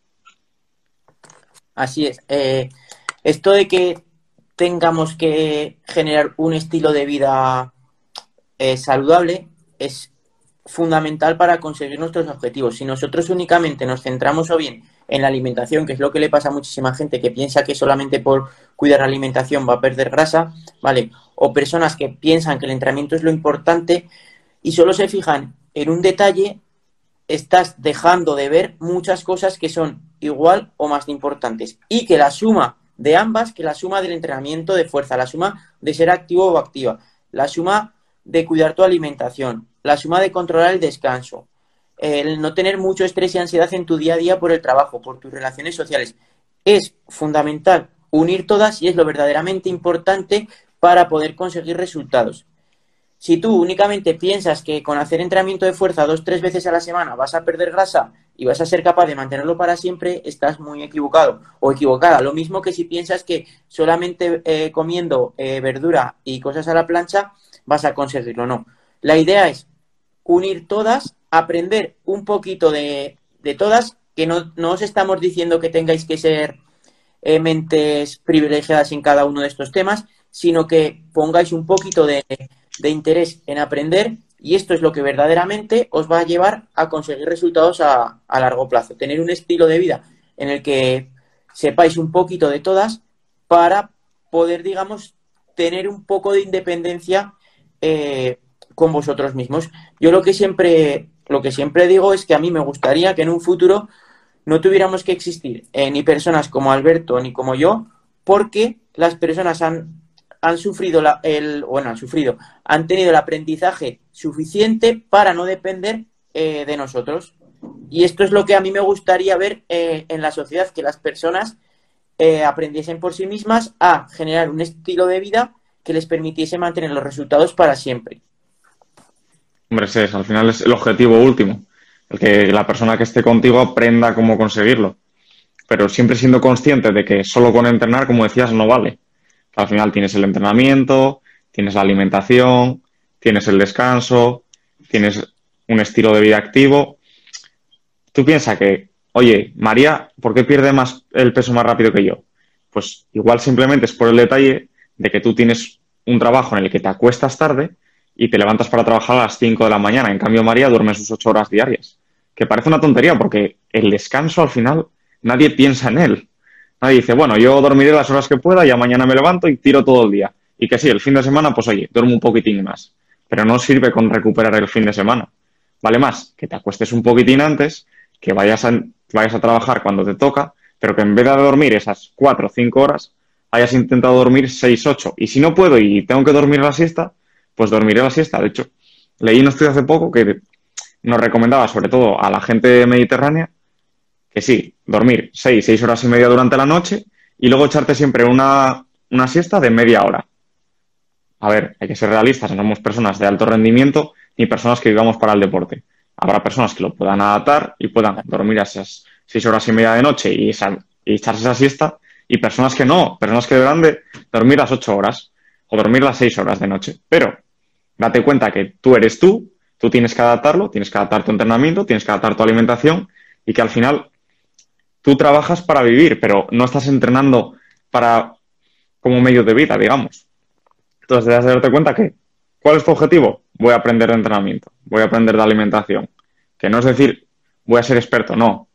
Speaker 2: Así es. Eh, esto de que tengamos que generar un estilo de vida eh, saludable es fundamental para conseguir nuestros objetivos. Si nosotros únicamente nos centramos o bien en la alimentación, que es lo que le pasa a muchísima gente que piensa que solamente por cuidar la alimentación va a perder grasa, ¿vale? O personas que piensan que el entrenamiento es lo importante y solo se fijan en un detalle, estás dejando de ver muchas cosas que son igual o más importantes. Y que la suma de ambas, que la suma del entrenamiento de fuerza, la suma de ser activo o activa, la suma de cuidar tu alimentación, la suma de controlar el descanso, el no tener mucho estrés y ansiedad en tu día a día por el trabajo, por tus relaciones sociales. Es fundamental unir todas y es lo verdaderamente importante para poder conseguir resultados. Si tú únicamente piensas que con hacer entrenamiento de fuerza dos, tres veces a la semana vas a perder grasa y vas a ser capaz de mantenerlo para siempre, estás muy equivocado o equivocada. Lo mismo que si piensas que solamente eh, comiendo eh, verdura y cosas a la plancha vas a conseguirlo. No. La idea es unir todas, aprender un poquito de, todas, que no, os estamos diciendo que tengáis que ser eh, mentes privilegiadas en cada uno de estos temas, sino que pongáis un poquito de de interés en aprender y esto es lo que verdaderamente os va a llevar a conseguir resultados a, largo plazo. Tener un estilo de vida en el que sepáis un poquito de todas para poder, digamos, tener un poco de independencia eh, con vosotros mismos. Yo lo que siempre, lo que siempre digo es que a mí me gustaría que en un futuro no tuviéramos que existir eh, ni personas como Alberto ni como yo, porque las personas han han sufrido la, el, bueno, han sufrido, han tenido el aprendizaje suficiente para no depender eh, de nosotros. Y esto es lo que a mí me gustaría ver eh, en la sociedad, que las personas eh, aprendiesen por sí mismas a generar un estilo de vida que les permitiese mantener los resultados para siempre.
Speaker 3: Hombre, es, al final es el objetivo último, el que la persona que esté contigo aprenda cómo conseguirlo. Pero siempre siendo consciente de que solo con entrenar, como decías, no vale al final tienes el entrenamiento, tienes la alimentación, tienes el descanso, tienes un estilo de vida activo. Tú piensas que, oye, María, ¿por qué pierde más el peso más rápido que yo? Pues igual simplemente es por el detalle de que tú tienes un trabajo en el que te acuestas tarde y te levantas para trabajar a las 5 de la mañana. En cambio, María duerme sus 8 horas diarias. Que parece una tontería porque el descanso al final nadie piensa en él. Nadie dice, bueno, yo dormiré las horas que pueda, ya mañana me levanto y tiro todo el día. Y que sí, el fin de semana, pues oye, duermo un poquitín más. Pero no sirve con recuperar el fin de semana. Vale más que te acuestes un poquitín antes, que vayas a, vayas a trabajar cuando te toca, pero que en vez de dormir esas cuatro o cinco horas, hayas intentado dormir seis, ocho. Y si no puedo y tengo que dormir la siesta, pues dormiré la siesta. De hecho, leí un estudio hace poco que nos recomendaba, sobre todo a la gente mediterránea, que sí, dormir seis, seis horas y media durante la noche y luego echarte siempre una, siesta de media hora. a ver, hay que ser realistas, no somos personas de alto rendimiento ni personas que vivamos para el deporte. Habrá personas que lo puedan adaptar y puedan dormir esas seis horas y media de noche y, echarse esa siesta, y personas que no, personas que deberán de dormir las ocho horas o dormir las seis horas de noche. Pero date cuenta que tú eres tú, tú tienes que adaptarlo, tienes que adaptar tu entrenamiento, tienes que adaptar tu alimentación y que al final tú trabajas para vivir, pero no estás entrenando para como medio de vida, digamos. Entonces debes darte cuenta que, ¿cuál es tu objetivo? Voy a aprender de entrenamiento, voy a aprender de alimentación. Que no es decir, voy a ser experto, no.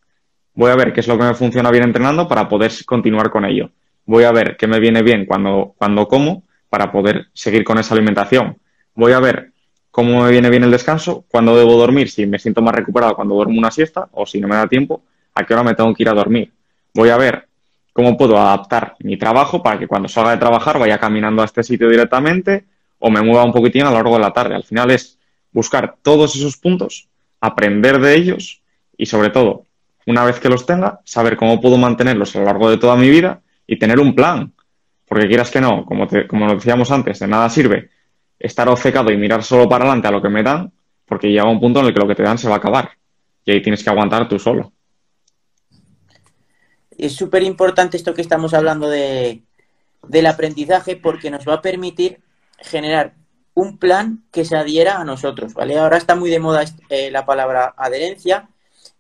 Speaker 3: Voy a ver qué es lo que me funciona bien entrenando para poder continuar con ello. Voy a ver qué me viene bien cuando, cuando como para poder seguir con esa alimentación. Voy a ver cómo me viene bien el descanso, cuándo debo dormir, si me siento más recuperado cuando duermo una siesta o si no me da tiempo, a qué hora me tengo que ir a dormir. Voy a ver cómo puedo adaptar mi trabajo para que cuando salga de trabajar vaya caminando a este sitio directamente o me mueva un poquitín a lo largo de la tarde. Al final es buscar todos esos puntos, aprender de ellos y sobre todo, una vez que los tenga, saber cómo puedo mantenerlos a lo largo de toda mi vida y tener un plan. Porque quieras que no, como, te, como lo decíamos antes, de nada sirve estar obcecado y mirar solo para adelante a lo que me dan, porque llega un punto en el que lo que te dan se va a acabar. Y ahí tienes que aguantar tú solo
Speaker 2: es súper importante esto que estamos hablando de, del aprendizaje porque nos va a permitir generar un plan que se adhiera a nosotros, ¿vale? Ahora está muy de moda eh, la palabra adherencia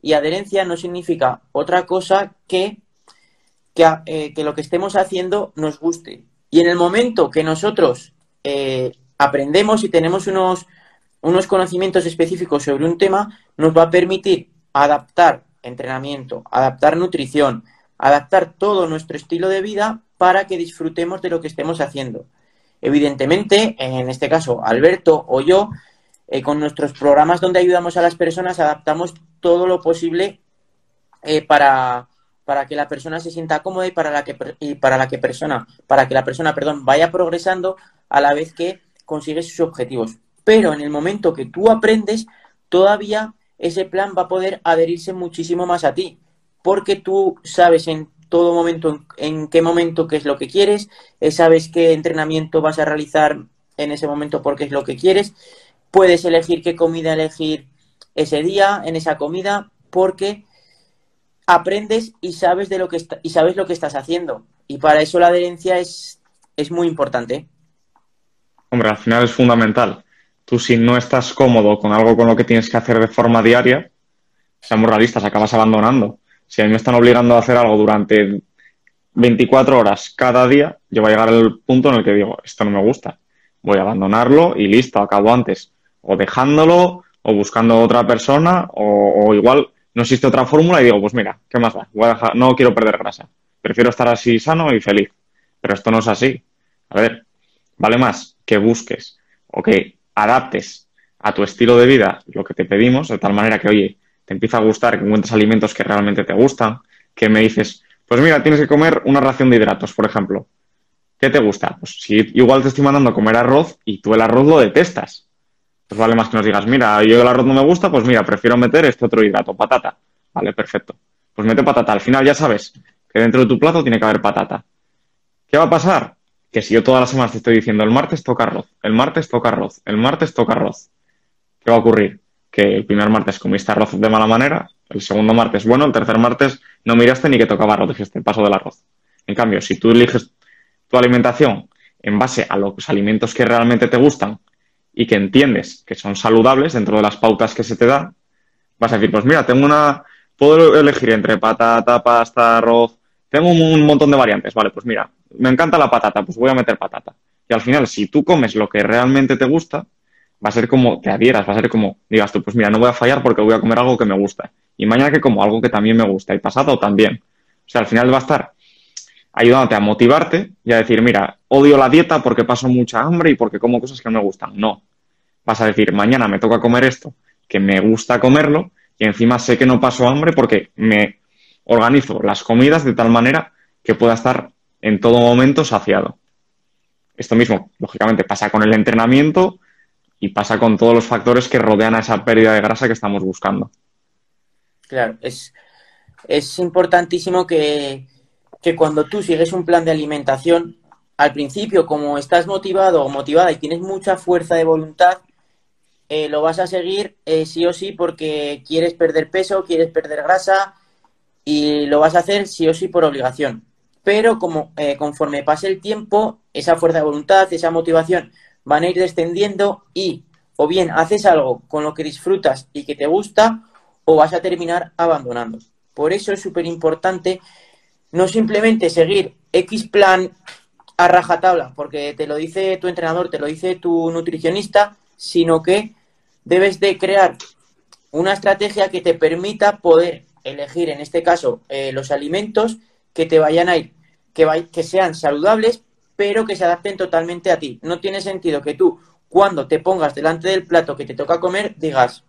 Speaker 2: y adherencia no significa otra cosa que eh, que, lo que estemos haciendo nos guste. Y en el momento que nosotros eh, aprendemos y tenemos unos, unos conocimientos específicos sobre un tema, nos va a permitir adaptar entrenamiento, adaptar nutrición, adaptar todo nuestro estilo de vida para que disfrutemos de lo que estemos haciendo. Evidentemente, en este caso, Alberto o yo, eh, con nuestros programas donde ayudamos a las personas, adaptamos todo lo posible eh, para, para, que la persona se sienta cómoda y para la que y para la que persona, para que la persona, perdón, vaya progresando a la vez que consigue sus objetivos. Pero en el momento que tú aprendes, todavía ese plan va a poder adherirse muchísimo más a ti porque tú sabes en todo momento en, qué momento qué es lo que quieres, eh, sabes qué entrenamiento vas a realizar en ese momento porque es lo que quieres, puedes elegir qué comida elegir ese día, en esa comida, porque aprendes y sabes de lo que y sabes lo que estás haciendo. Y para eso la adherencia es, es muy importante.
Speaker 3: Hombre, al final es fundamental. Tú si no estás cómodo con algo con lo que tienes que hacer de forma diaria, seamos realistas, acabas abandonando. Si a mí me están obligando a hacer algo durante 24 horas cada día, yo voy a llegar al punto en el que digo, esto no me gusta. Voy a abandonarlo y listo, acabo antes. O dejándolo, o buscando otra persona, o, igual no existe otra fórmula y digo, pues mira, ¿qué más da? Voy a dejar, no quiero perder grasa. Prefiero estar así sano y feliz. Pero esto no es así. A ver, vale más que busques o que adaptes a tu estilo de vida lo que te pedimos, de tal manera que, oye, te empieza a gustar, que encuentres alimentos que realmente te gustan, que me dices, pues mira, tienes que comer una ración de hidratos, por ejemplo. ¿Qué te gusta? Pues si igual te estoy mandando a comer arroz y tú el arroz lo detestas. Pues vale más que nos digas, mira, yo el arroz no me gusta, pues mira, prefiero meter este otro hidrato, patata. Vale, perfecto. Pues mete patata. Al final ya sabes que dentro de tu plato tiene que haber patata. ¿Qué va a pasar? Que si yo todas las semanas te estoy diciendo el martes toca arroz, el martes toca arroz, el martes toca arroz, ¿qué va a ocurrir? que el primer martes comiste arroz de mala manera, el segundo martes bueno, el tercer martes no miraste ni que tocaba arroz, dijiste el paso del arroz. En cambio, si tú eliges tu alimentación en base a los alimentos que realmente te gustan y que entiendes que son saludables dentro de las pautas que se te da, vas a decir, pues mira, tengo una, puedo elegir entre patata, pasta, arroz, tengo un montón de variantes, vale, pues mira, me encanta la patata, pues voy a meter patata. Y al final, si tú comes lo que realmente te gusta, va a ser como te adhieras, va a ser como digas tú, pues mira, no voy a fallar porque voy a comer algo que me gusta. Y mañana que como algo que también me gusta. Y pasado también. O sea, al final va a estar ayudándote a motivarte y a decir, mira, odio la dieta porque paso mucha hambre y porque como cosas que no me gustan. No. Vas a decir, mañana me toca comer esto, que me gusta comerlo, y encima sé que no paso hambre porque me organizo las comidas de tal manera que pueda estar en todo momento saciado. Esto mismo, lógicamente, pasa con el entrenamiento, y pasa con todos los factores que rodean a esa pérdida de grasa que estamos buscando.
Speaker 2: Claro, es, es importantísimo que, cuando tú sigues un plan de alimentación, al principio, como estás motivado o motivada y tienes mucha fuerza de voluntad, eh, lo vas a seguir eh, sí o sí porque quieres perder peso, quieres perder grasa y lo vas a hacer sí o sí por obligación. Pero como eh, conforme pase el tiempo, esa fuerza de voluntad, esa motivación van a ir descendiendo y o bien haces algo con lo que disfrutas y que te gusta o vas a terminar abandonando. Por eso es súper importante no simplemente seguir X plan a rajatabla, porque te lo dice tu entrenador, te lo dice tu nutricionista, sino que debes de crear una estrategia que te permita poder elegir, en este caso, eh, los alimentos que te vayan a ir, que, que sean saludables, pero que se adapten totalmente a ti. No tiene sentido que tú, cuando te pongas delante del plato que te toca comer, digas,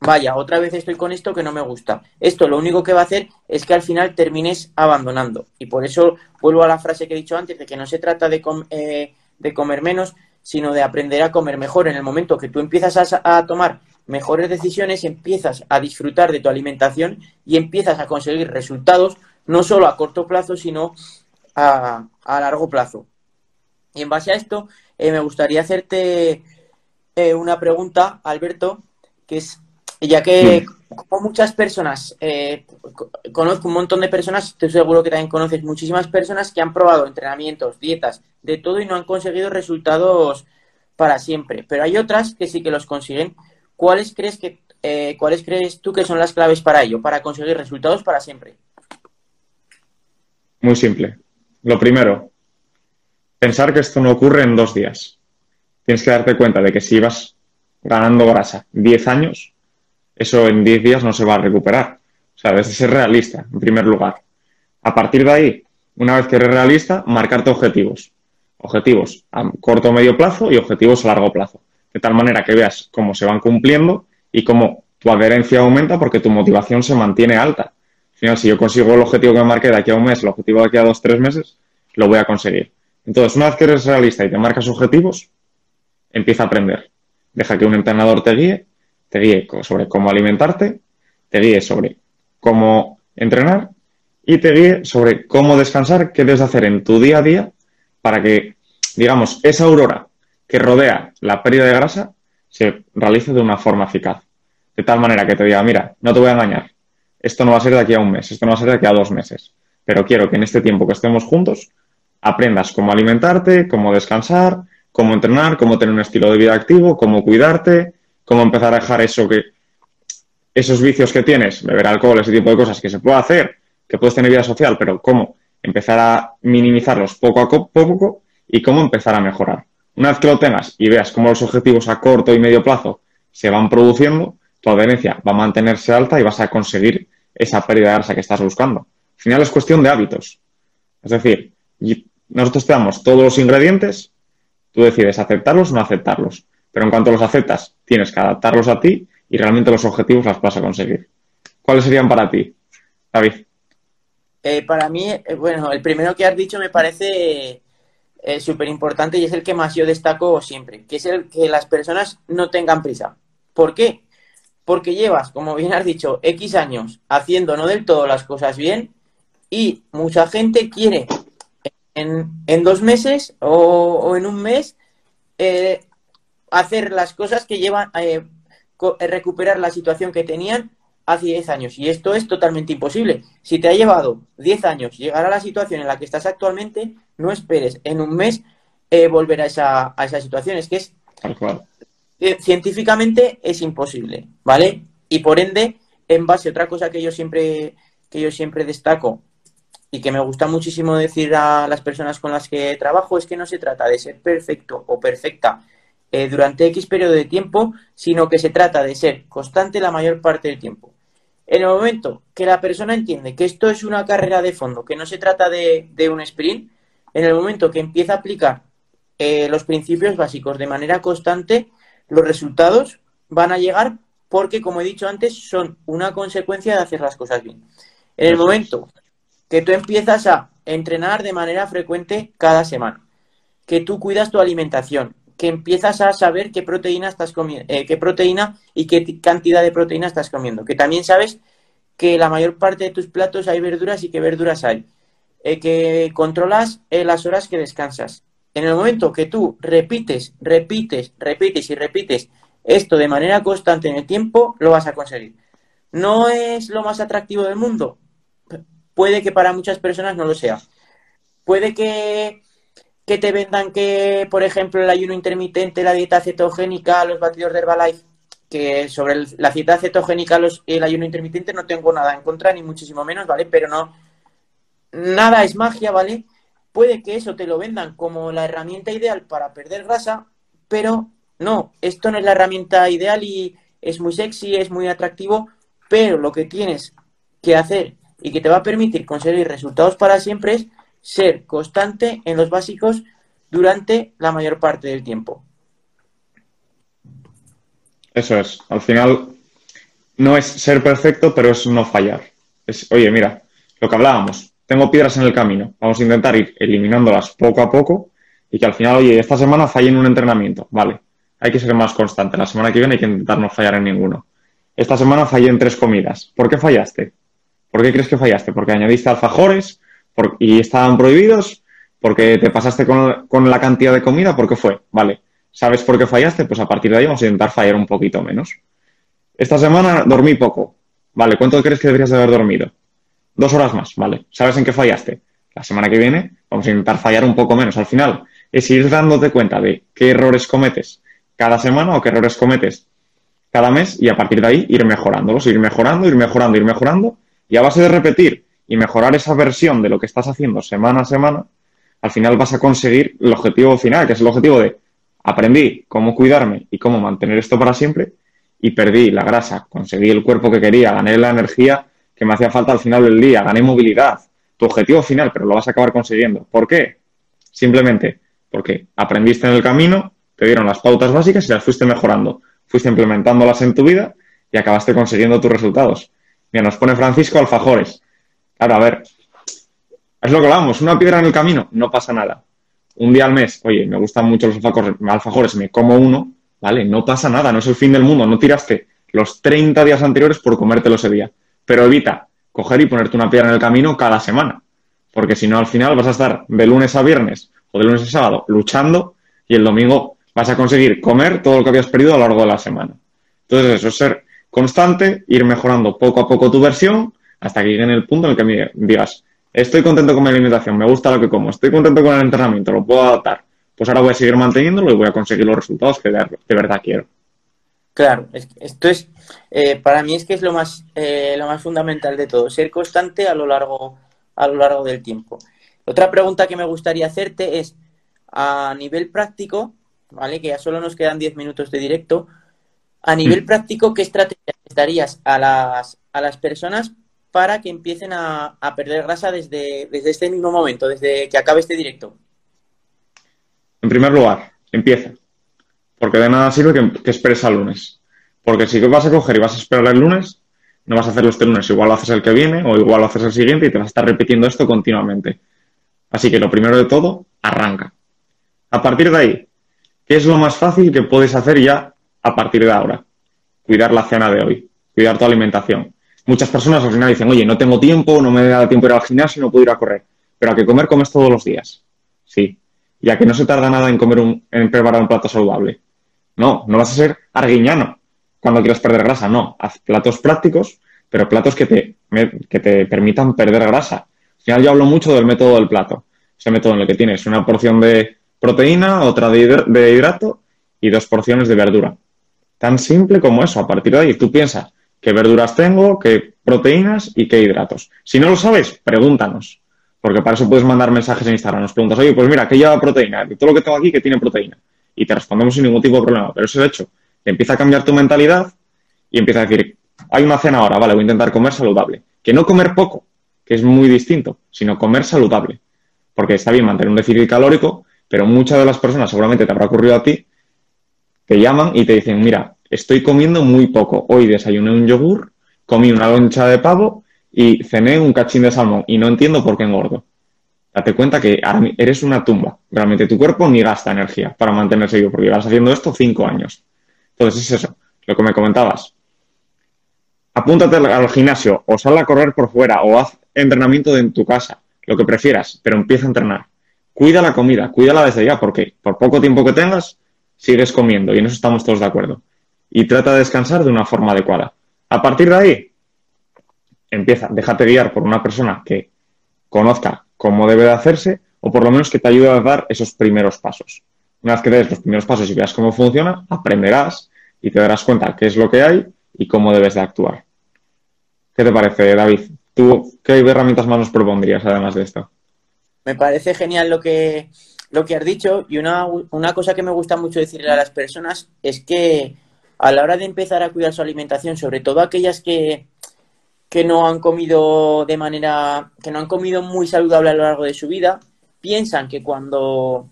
Speaker 2: vaya, otra vez estoy con esto que no me gusta. Esto lo único que va a hacer es que al final termines abandonando. Y por eso vuelvo a la frase que he dicho antes, de que no se trata de, eh, de comer menos, sino de aprender a comer mejor. En el momento que tú empiezas a, tomar mejores decisiones, empiezas a disfrutar de tu alimentación y empiezas a conseguir resultados, no solo a corto plazo, sino a, largo plazo. Y en base a esto, eh, me gustaría hacerte eh, una pregunta, Alberto, que es, ya que como muchas personas, eh, conozco un montón de personas, estoy seguro que también conoces muchísimas personas que han probado entrenamientos, dietas, de todo y no han conseguido resultados para siempre. Pero hay otras que sí que los consiguen. ¿Cuáles crees que eh, cuáles crees tú que son las claves para ello, para conseguir resultados para siempre?
Speaker 3: Muy simple. Lo primero, pensar que esto no ocurre en dos días. Tienes que darte cuenta de que si vas ganando grasa 10 años, eso en 10 días no se va a recuperar. O sea, debes ser realista, en primer lugar. A partir de ahí, una vez que eres realista, marcarte objetivos. Objetivos a corto o medio plazo y objetivos a largo plazo. De tal manera que veas cómo se van cumpliendo y cómo tu adherencia aumenta porque tu motivación se mantiene alta. Al final, si yo consigo el objetivo que me marqué de aquí a un mes, el objetivo de aquí a dos, tres meses, lo voy a conseguir. Entonces, una vez que eres realista y te marcas objetivos, empieza a aprender. Deja que un entrenador te guíe te guíe sobre cómo alimentarte, te guíe sobre cómo entrenar y te guíe sobre cómo descansar, qué debes hacer en tu día a día para que, digamos, esa aurora que rodea la pérdida de grasa se realice de una forma eficaz. De tal manera que te diga, mira, no te voy a engañar, esto no va a ser de aquí a un mes, esto no va a ser de aquí a dos meses, pero quiero que en este tiempo que estemos juntos aprendas cómo alimentarte, cómo descansar, cómo entrenar, cómo tener un estilo de vida activo, cómo cuidarte, cómo empezar a dejar eso que, esos vicios que tienes, beber alcohol, ese tipo de cosas que se puede hacer, que puedes tener vida social, pero cómo empezar a minimizarlos poco a poco y cómo empezar a mejorar. Una vez que lo tengas y veas cómo los objetivos a corto y medio plazo se van produciendo, tu adherencia va a mantenerse alta y vas a conseguir esa pérdida de grasa que estás buscando. Al final es cuestión de hábitos. Es decir, nosotros te damos todos los ingredientes, tú decides aceptarlos o no aceptarlos. Pero en cuanto los aceptas, tienes que adaptarlos a ti y realmente los objetivos las vas a conseguir. ¿Cuáles serían para ti, David?
Speaker 2: Eh, para mí, eh, bueno, el primero que has dicho me parece eh, súper importante y es el que más yo destaco siempre, que es el que las personas no tengan prisa. ¿Por qué? Porque llevas, como bien has dicho, X años haciendo no del todo las cosas bien y mucha gente quiere en, dos meses o, en un mes hacer las cosas que llevan eh, eh, recuperar la situación que tenían hace 10 años. Y esto es totalmente imposible. Si te ha llevado 10 años llegar a la situación en la que estás actualmente, no esperes en un mes eh, volver a esa, a esa situación. Es que es... científicamente es imposible, ¿vale? Y por ende, en base a otra cosa que yo siempre, que yo siempre destaco y que me gusta muchísimo decir a las personas con las que trabajo es que no se trata de ser perfecto o perfecta eh, durante X periodo de tiempo, sino que se trata de ser constante la mayor parte del tiempo. En el momento que la persona entiende que esto es una carrera de fondo, que no se trata de, un sprint, en el momento que empieza a aplicar eh, los principios básicos de manera constante, los resultados van a llegar porque, como he dicho antes, son una consecuencia de hacer las cosas bien. En el momento que tú empiezas a entrenar de manera frecuente cada semana, que tú cuidas tu alimentación, que empiezas a saber qué proteína estás comiendo, eh, qué proteína y qué cantidad de proteína estás comiendo. Que también sabes que la mayor parte de tus platos hay verduras y qué verduras hay. eh, que controlas eh, las horas que descansas. En el momento que tú repites, repites, repites y repites esto de manera constante en el tiempo, lo vas a conseguir. ¿No es lo más atractivo del mundo? Puede que para muchas personas no lo sea. Puede que, que te vendan que, por ejemplo, el ayuno intermitente, la dieta cetogénica, los batidos de Herbalife, que sobre la dieta cetogénica, los, el ayuno intermitente no tengo nada en contra, ni muchísimo menos, ¿vale? Pero no, nada es magia, ¿vale? Puede que eso te lo vendan como la herramienta ideal para perder grasa, pero no, esto no es la herramienta ideal y es muy sexy, es muy atractivo, pero lo que tienes que hacer y que te va a permitir conseguir resultados para siempre es ser constante en los básicos durante la mayor parte del tiempo.
Speaker 3: Eso es. Al final no es ser perfecto, pero es no fallar. Es, oye, mira, lo que hablábamos, tengo piedras en el camino. Vamos a intentar ir eliminándolas poco a poco y que al final, oye, esta semana falle en un entrenamiento. Vale, hay que ser más constante. La semana que viene hay que intentar no fallar en ninguno. Esta semana fallé en tres comidas. ¿Por qué fallaste? ¿Por qué crees que fallaste? ¿Porque añadiste alfajores y estaban prohibidos? ¿Porque te pasaste con, la cantidad de comida? ¿Por qué fue? Vale. ¿Sabes por qué fallaste? Pues a partir de ahí vamos a intentar fallar un poquito menos. Esta semana dormí poco. Vale, ¿cuánto crees que deberías de haber dormido? Dos horas más, vale. ¿Sabes en qué fallaste? La semana que viene vamos a intentar fallar un poco menos. Al final es ir dándote cuenta de qué errores cometes cada semana o qué errores cometes cada mes y a partir de ahí ir mejorándolos, ir mejorando, ir mejorando, ir mejorando y a base de repetir y mejorar esa versión de lo que estás haciendo semana a semana, al final vas a conseguir el objetivo final, que es el objetivo de aprendí cómo cuidarme y cómo mantener esto para siempre y perdí la grasa, conseguí el cuerpo que quería, gané la energía que me hacía falta al final del día, gané movilidad, tu objetivo final, pero lo vas a acabar consiguiendo. ¿Por qué? Simplemente porque aprendiste en el camino, te dieron las pautas básicas y las fuiste mejorando fuiste implementándolas en tu vida y acabaste consiguiendo tus resultados. Mira, nos pone Francisco alfajores. Claro, a ver, es lo que hablamos, una piedra en el camino, no pasa nada. Un día al mes, oye, me gustan mucho los alfajores, me como uno, ¿vale? No pasa nada, no es el fin del mundo, no tiraste los 30 días anteriores por comértelo ese día. Pero evita coger y ponerte una piedra en el camino cada semana, porque si no, al final vas a estar de lunes a viernes o de lunes a sábado luchando y el domingo vas a conseguir comer todo lo que habías perdido a lo largo de la semana. Entonces, eso es ser constante, ir mejorando poco a poco tu versión hasta que llegue en el punto en el que me digas, estoy contento con mi alimentación, me gusta lo que como, estoy contento con el entrenamiento, lo puedo adaptar. Pues ahora voy a seguir manteniéndolo y voy a conseguir los resultados que de, verdad quiero.
Speaker 2: Claro, esto es, eh, para mí es que es lo más, eh, lo más fundamental de todo, ser constante a lo largo, a lo largo del tiempo. Otra pregunta que me gustaría hacerte es, a nivel práctico, ¿vale? Que ya solo nos quedan 10 minutos de directo. A nivel mm. práctico, ¿qué estrategia darías a las, a las personas para que empiecen a, perder grasa desde, desde este mismo momento, desde que acabe este directo?
Speaker 3: En primer lugar, empieza. Porque de nada sirve que, que esperes al lunes. Porque si vas a coger y vas a esperar el lunes, no vas a hacerlo este lunes. Igual lo haces el que viene o igual lo haces el siguiente y te vas a estar repitiendo esto continuamente. Así que lo primero de todo, arranca. A partir de ahí, ¿Qué es lo más fácil que puedes hacer ya a partir de ahora? Cuidar la cena de hoy, cuidar tu alimentación. Muchas personas al final dicen, oye, no tengo tiempo, no me da tiempo ir al gimnasio, no puedo ir a correr. Pero a que comer comes todos los días. Sí. Y a que no se tarda nada en comer un, en preparar un plato saludable. No, no vas a ser arguiñano cuando quieras perder grasa. No, haz platos prácticos, pero platos que te, que te permitan perder grasa. Al final yo hablo mucho del método del plato. Ese método en el que tienes una porción de proteína, otra de, hidrato y dos porciones de verdura. Tan simple como eso. A partir de ahí, tú piensas qué verduras tengo, qué proteínas y qué hidratos. Si no lo sabes, pregúntanos. Porque para eso puedes mandar mensajes en Instagram. Nos preguntas, oye, pues mira, ¿qué lleva proteína? De todo lo que tengo aquí, que tiene proteína? Y te respondemos sin ningún tipo de problema. Pero es hecho. Empieza a cambiar tu mentalidad y empieza a decir, hay una cena ahora, vale, voy a intentar comer saludable. Que no comer poco, que es muy distinto, sino comer saludable. Porque está bien mantener un déficit calórico, pero muchas de las personas, seguramente te habrá ocurrido a ti, te llaman y te dicen, mira, estoy comiendo muy poco. Hoy desayuné un yogur, comí una loncha de pavo y cené un cachín de salmón y no entiendo por qué engordo. Date cuenta que eres una tumba. Realmente tu cuerpo ni gasta energía para mantenerse vivo, porque llevas haciendo esto cinco años. Entonces es eso, lo que me comentabas. Apúntate al gimnasio o sal a correr por fuera o haz entrenamiento en tu casa lo que prefieras, pero empieza a entrenar. Cuida la comida, cuídala desde ya, porque por poco tiempo que tengas, sigues comiendo y en eso estamos todos de acuerdo. Y trata de descansar de una forma adecuada. A partir de ahí, empieza, déjate guiar por una persona que conozca cómo debe de hacerse o por lo menos que te ayude a dar esos primeros pasos. Una vez que des los primeros pasos y veas cómo funciona, aprenderás y te darás cuenta qué es lo que hay y cómo debes de actuar. ¿Qué te parece, David? ¿Tú qué herramientas más nos propondrías además de esto?
Speaker 2: Me parece genial lo que, lo que has dicho y una, una cosa que me gusta mucho decirle a las personas es que a la hora de empezar a cuidar su alimentación, sobre todo aquellas que, que no han comido de manera, que no han comido muy saludable a lo largo de su vida, piensan que cuando,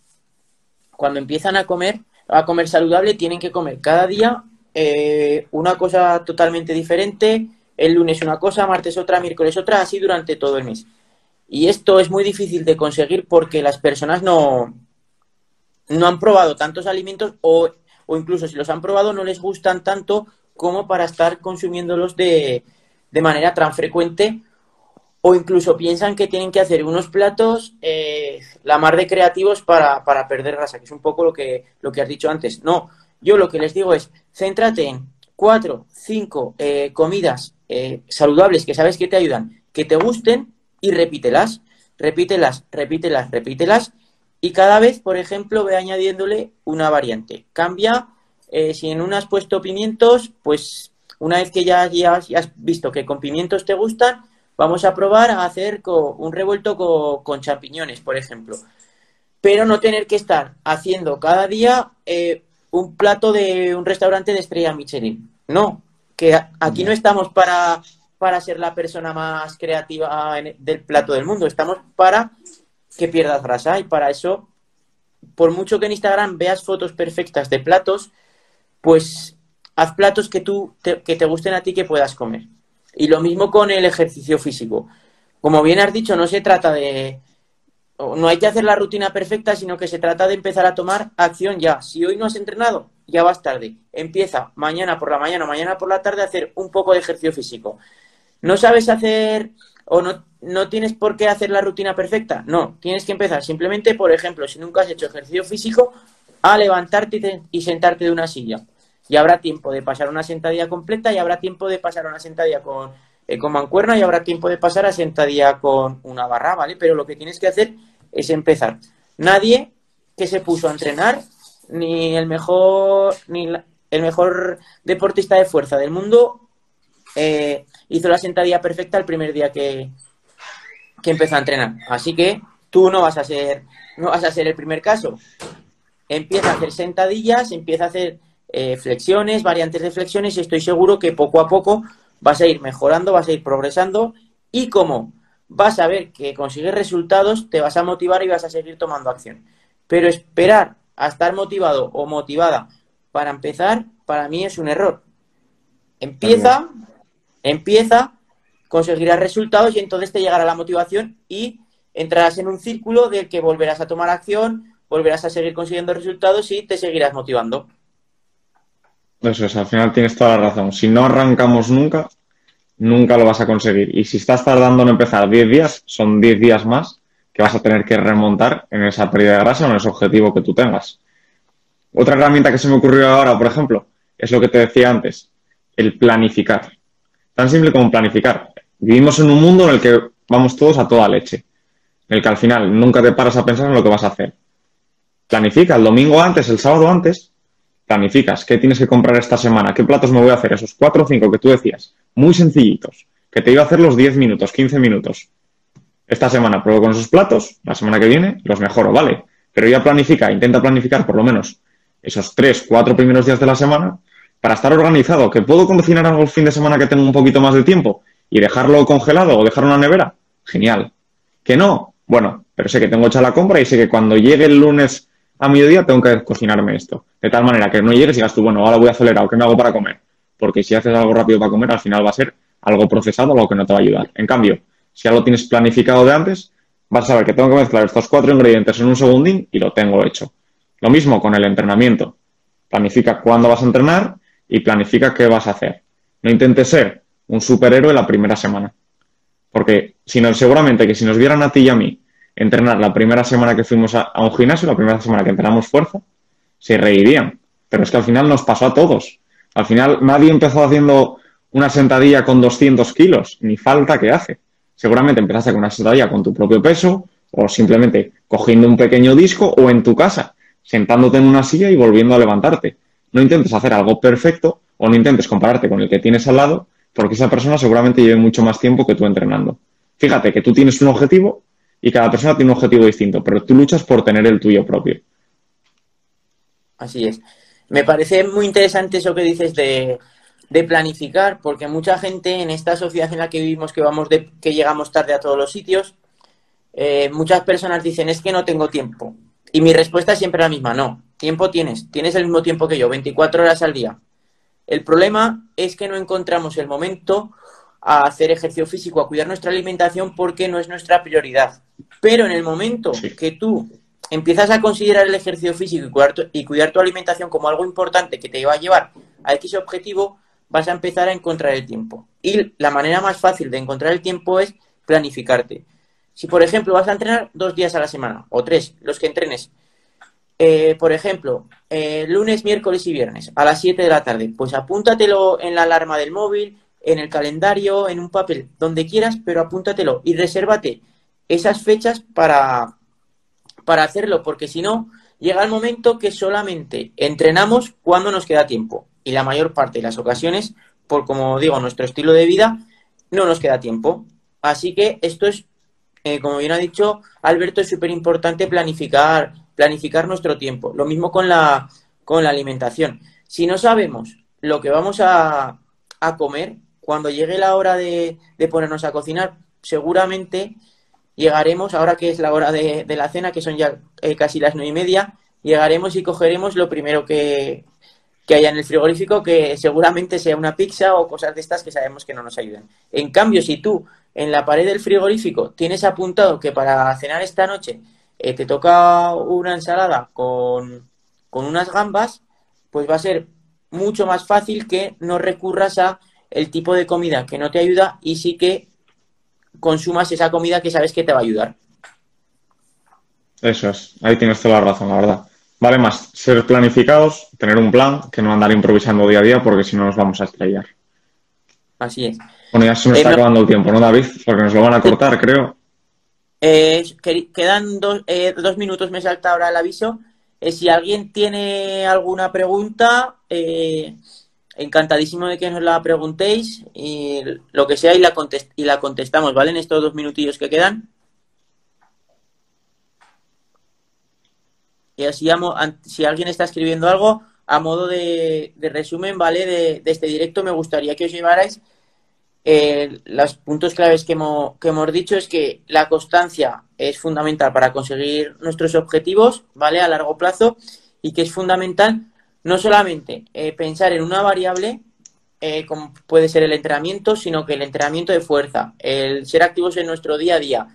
Speaker 2: cuando empiezan a comer, a comer saludable, tienen que comer cada día eh, una cosa totalmente diferente, el lunes una cosa, martes otra, miércoles otra, así durante todo el mes. Y esto es muy difícil de conseguir porque las personas no, no han probado tantos alimentos o o incluso si los han probado no les gustan tanto como para estar consumiéndolos de, de manera tan frecuente o incluso piensan que tienen que hacer unos platos eh, la mar de creativos para, para, perder grasa, que es un poco lo que, lo que has dicho antes. No, yo lo que les digo es, céntrate en cuatro, cinco eh, comidas eh, saludables que sabes que te ayudan, que te gusten y repítelas, repítelas, repítelas, repítelas y cada vez, por ejemplo, ve añadiéndole una variante. Cambia, eh, si en una has puesto pimientos, pues una vez que ya, has visto que con pimientos te gustan, vamos a probar a hacer un revuelto con, champiñones, por ejemplo. Pero no tener que estar haciendo cada día eh, un plato de un restaurante de estrella Michelin. No, que aquí no estamos para, para ser la persona más creativa del plato del mundo, estamos para que pierdas grasa y para eso, por mucho que en Instagram veas fotos perfectas de platos, pues haz platos que tú te, que te gusten a ti que puedas comer. Y lo mismo con el ejercicio físico. Como bien has dicho, no se trata de no hay que hacer la rutina perfecta, sino que se trata de empezar a tomar acción ya. Si hoy no has entrenado, ya vas tarde. Empieza mañana por la mañana mañana por la tarde a hacer un poco de ejercicio físico. No sabes hacer o no, no tienes por qué hacer la rutina perfecta. No, tienes que empezar simplemente, por ejemplo, si nunca has hecho ejercicio físico, a levantarte y sentarte de una silla. Y habrá tiempo de pasar una sentadilla completa y habrá tiempo de pasar una sentadilla con, eh, con mancuerna y habrá tiempo de pasar a sentadilla con una barra, ¿vale? Pero lo que tienes que hacer es empezar. Nadie que se puso a entrenar, ni el mejor, ni el mejor deportista de fuerza del mundo, eh, hizo la sentadilla perfecta el primer día que, que empezó a entrenar. Así que tú no vas a ser, no vas a ser el primer caso. Empieza a hacer sentadillas, empieza a hacer eh, flexiones, variantes de flexiones y estoy seguro que poco a poco vas a ir mejorando, vas a ir progresando y como vas a ver que consigues resultados, te vas a motivar y vas a seguir tomando acción. Pero esperar a estar motivado o motivada para empezar, para mí es un error. Empieza, empieza, conseguirás resultados y entonces te llegará la motivación y entrarás en un círculo del que volverás a tomar acción, volverás a seguir consiguiendo resultados y te seguirás motivando.
Speaker 3: Eso es, al final tienes toda la razón. Si no arrancamos nunca, nunca lo vas a conseguir. Y si estás tardando en empezar 10 días, son 10 días más que vas a tener que remontar en esa pérdida de grasa o en ese objetivo que tú tengas. Otra herramienta que se me ocurrió ahora, por ejemplo, es lo que te decía antes, el planificar. Tan simple como planificar. Vivimos en un mundo en el que vamos todos a toda leche. En el que al final nunca te paras a pensar en lo que vas a hacer. Planifica el domingo antes, el sábado antes. Planificas qué tienes que comprar esta semana, qué platos me voy a hacer, esos cuatro o cinco que tú decías. Muy sencillitos. Que te iba a hacer los 10 minutos, 15 minutos. Esta semana pruebo con esos platos, la semana que viene los mejoro, vale. Pero ya planifica, intenta planificar por lo menos esos tres, cuatro primeros días de la semana para estar organizado, que puedo cocinar algo el fin de semana que tengo un poquito más de tiempo y dejarlo congelado o dejarlo en la nevera, genial. Que no, bueno, pero sé que tengo hecha la compra y sé que cuando llegue el lunes a mediodía tengo que cocinarme esto. De tal manera que no llegues y digas tú, bueno, ahora voy a acelerar, ¿qué me hago para comer? Porque si haces algo rápido para comer, al final va a ser algo procesado, algo que no te va a ayudar. En cambio, si algo tienes planificado de antes, vas a saber que tengo que mezclar estos cuatro ingredientes en un segundín y lo tengo hecho. Lo mismo con el entrenamiento. Planifica cuándo vas a entrenar y planifica qué vas a hacer. No intentes ser un superhéroe la primera semana. Porque si no, seguramente que si nos vieran a ti y a mí entrenar la primera semana que fuimos a, a un gimnasio, la primera semana que entrenamos fuerza, se reirían. Pero es que al final nos pasó a todos. Al final nadie empezó haciendo una sentadilla con 200 kilos, ni falta que hace. Seguramente empezaste con una sentadilla con tu propio peso o simplemente cogiendo un pequeño disco o en tu casa, sentándote en una silla y volviendo a levantarte. No intentes hacer algo perfecto o no intentes compararte con el que tienes al lado porque esa persona seguramente lleve mucho más tiempo que tú entrenando. Fíjate que tú tienes un objetivo y cada persona tiene un objetivo distinto, pero tú luchas por tener el tuyo propio.
Speaker 2: Así es. Me parece muy interesante eso que dices de, planificar, porque mucha gente en esta sociedad en la que vivimos, que vamos de, que llegamos tarde a todos los sitios, eh, muchas personas dicen es que no tengo tiempo. Y mi respuesta es siempre la misma, no, tiempo tienes, tienes el mismo tiempo que yo, 24 horas al día. El problema es que no encontramos el momento a hacer ejercicio físico, a cuidar nuestra alimentación porque no es nuestra prioridad. Pero en el momento
Speaker 3: Sí.
Speaker 2: que tú empiezas a considerar el ejercicio físico y cuidar, tu, y cuidar tu alimentación como algo importante que te va a llevar a X objetivo, vas a empezar a encontrar el tiempo. Y la manera más fácil de encontrar el tiempo es planificarte. Si, por ejemplo, vas a entrenar dos días a la semana, o tres, los que entrenes, eh, por ejemplo, eh, lunes, miércoles y viernes a las 7 de la tarde, pues apúntatelo en la alarma del móvil, en el calendario, en un papel, donde quieras, pero apúntatelo y resérvate esas fechas para, para hacerlo, porque si no, llega el momento que solamente entrenamos cuando nos queda tiempo. Y la mayor parte de las ocasiones, por como digo, nuestro estilo de vida, no nos queda tiempo. Así que esto es, eh, como bien ha dicho Alberto, es súper importante planificar, planificar nuestro tiempo. Lo mismo con la, con la alimentación. Si no sabemos lo que vamos a, a comer, cuando llegue la hora de, de ponernos a cocinar, seguramente llegaremos, ahora que es la hora de, de la cena, que son ya eh, casi las nueve y media, llegaremos y cogeremos lo primero que, que haya en el frigorífico, que seguramente sea una pizza o cosas de estas que sabemos que no nos ayudan. En cambio, si tú en la pared del frigorífico tienes apuntado que para cenar esta noche eh, te toca una ensalada con, con unas gambas, pues va a ser mucho más fácil que no recurras a el tipo de comida que no te ayuda y sí que consumas esa comida que sabes que te va a ayudar.
Speaker 3: Eso es, ahí tienes toda la razón, la verdad. Vale más ser planificados, tener un plan, que no andar improvisando día a día, porque si no nos vamos a estrellar.
Speaker 2: Así es.
Speaker 3: Bueno, ya se nos
Speaker 2: Eh,
Speaker 3: está
Speaker 2: no-
Speaker 3: acabando el tiempo, ¿no, David? Porque nos lo van a cortar, creo.
Speaker 2: Eh, que- quedan dos, eh, dos minutos, me salta ahora el aviso. Eh, si alguien tiene alguna pregunta, eh, encantadísimo de que nos la preguntéis y lo que sea y la, contest- y la contestamos, ¿vale? En estos dos minutillos que quedan. Y así, si alguien está escribiendo algo, a modo de, de resumen, ¿vale? De, de este directo, me gustaría que os llevarais eh, los puntos claves que hemos, que hemos dicho es que la constancia es fundamental para conseguir nuestros objetivos, ¿vale? A largo plazo y que es fundamental no solamente eh, pensar en una variable, eh, como puede ser el entrenamiento, sino que el entrenamiento de fuerza, el ser activos en nuestro día a día,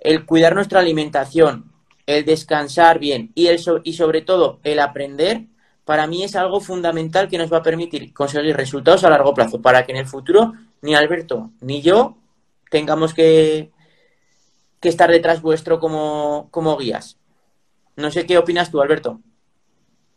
Speaker 2: el cuidar nuestra alimentación, el descansar bien y, el so- y sobre todo el aprender, para mí es algo fundamental que nos va a permitir conseguir resultados a largo plazo, para que en el futuro ni Alberto ni yo tengamos que, que estar detrás vuestro como, como guías. No sé qué opinas tú, Alberto.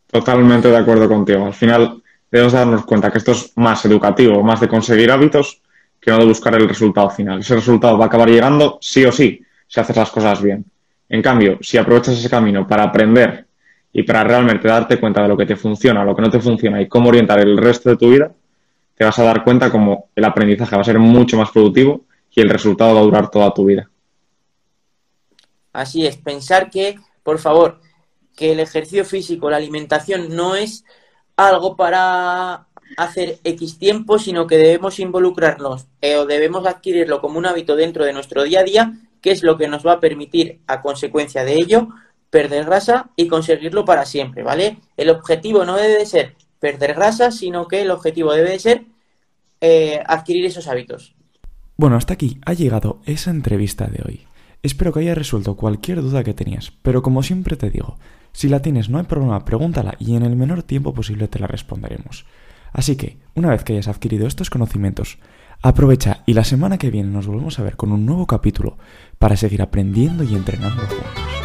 Speaker 3: Totalmente de acuerdo contigo. Al final debemos darnos cuenta que esto es más educativo, más de conseguir hábitos que no de buscar el resultado final. Ese resultado va a acabar llegando sí o sí si haces las cosas bien. En cambio, si aprovechas ese camino para aprender y para realmente darte cuenta de lo que te funciona, lo que no te funciona y cómo orientar el resto de tu vida, te vas a dar cuenta como el aprendizaje va a ser mucho más productivo y el resultado va a durar toda tu vida.
Speaker 2: Así es, pensar que, por favor, que el ejercicio físico, la alimentación no es algo para hacer X tiempo, sino que debemos involucrarnos eh, o debemos adquirirlo como un hábito dentro de nuestro día a día, que es lo que nos va a permitir, a consecuencia de ello, perder grasa y conseguirlo para siempre, ¿vale? El objetivo no debe de ser perder grasa, sino que el objetivo debe de ser eh, adquirir esos hábitos.
Speaker 1: Bueno, hasta aquí ha llegado esa entrevista de hoy. Espero que haya resuelto cualquier duda que tenías, pero como siempre te digo, si la tienes no hay problema, pregúntala y en el menor tiempo posible te la responderemos. Así que, una vez que hayas adquirido estos conocimientos, Aprovecha y la semana que viene nos volvemos a ver con un nuevo capítulo para seguir aprendiendo y entrenando juntos.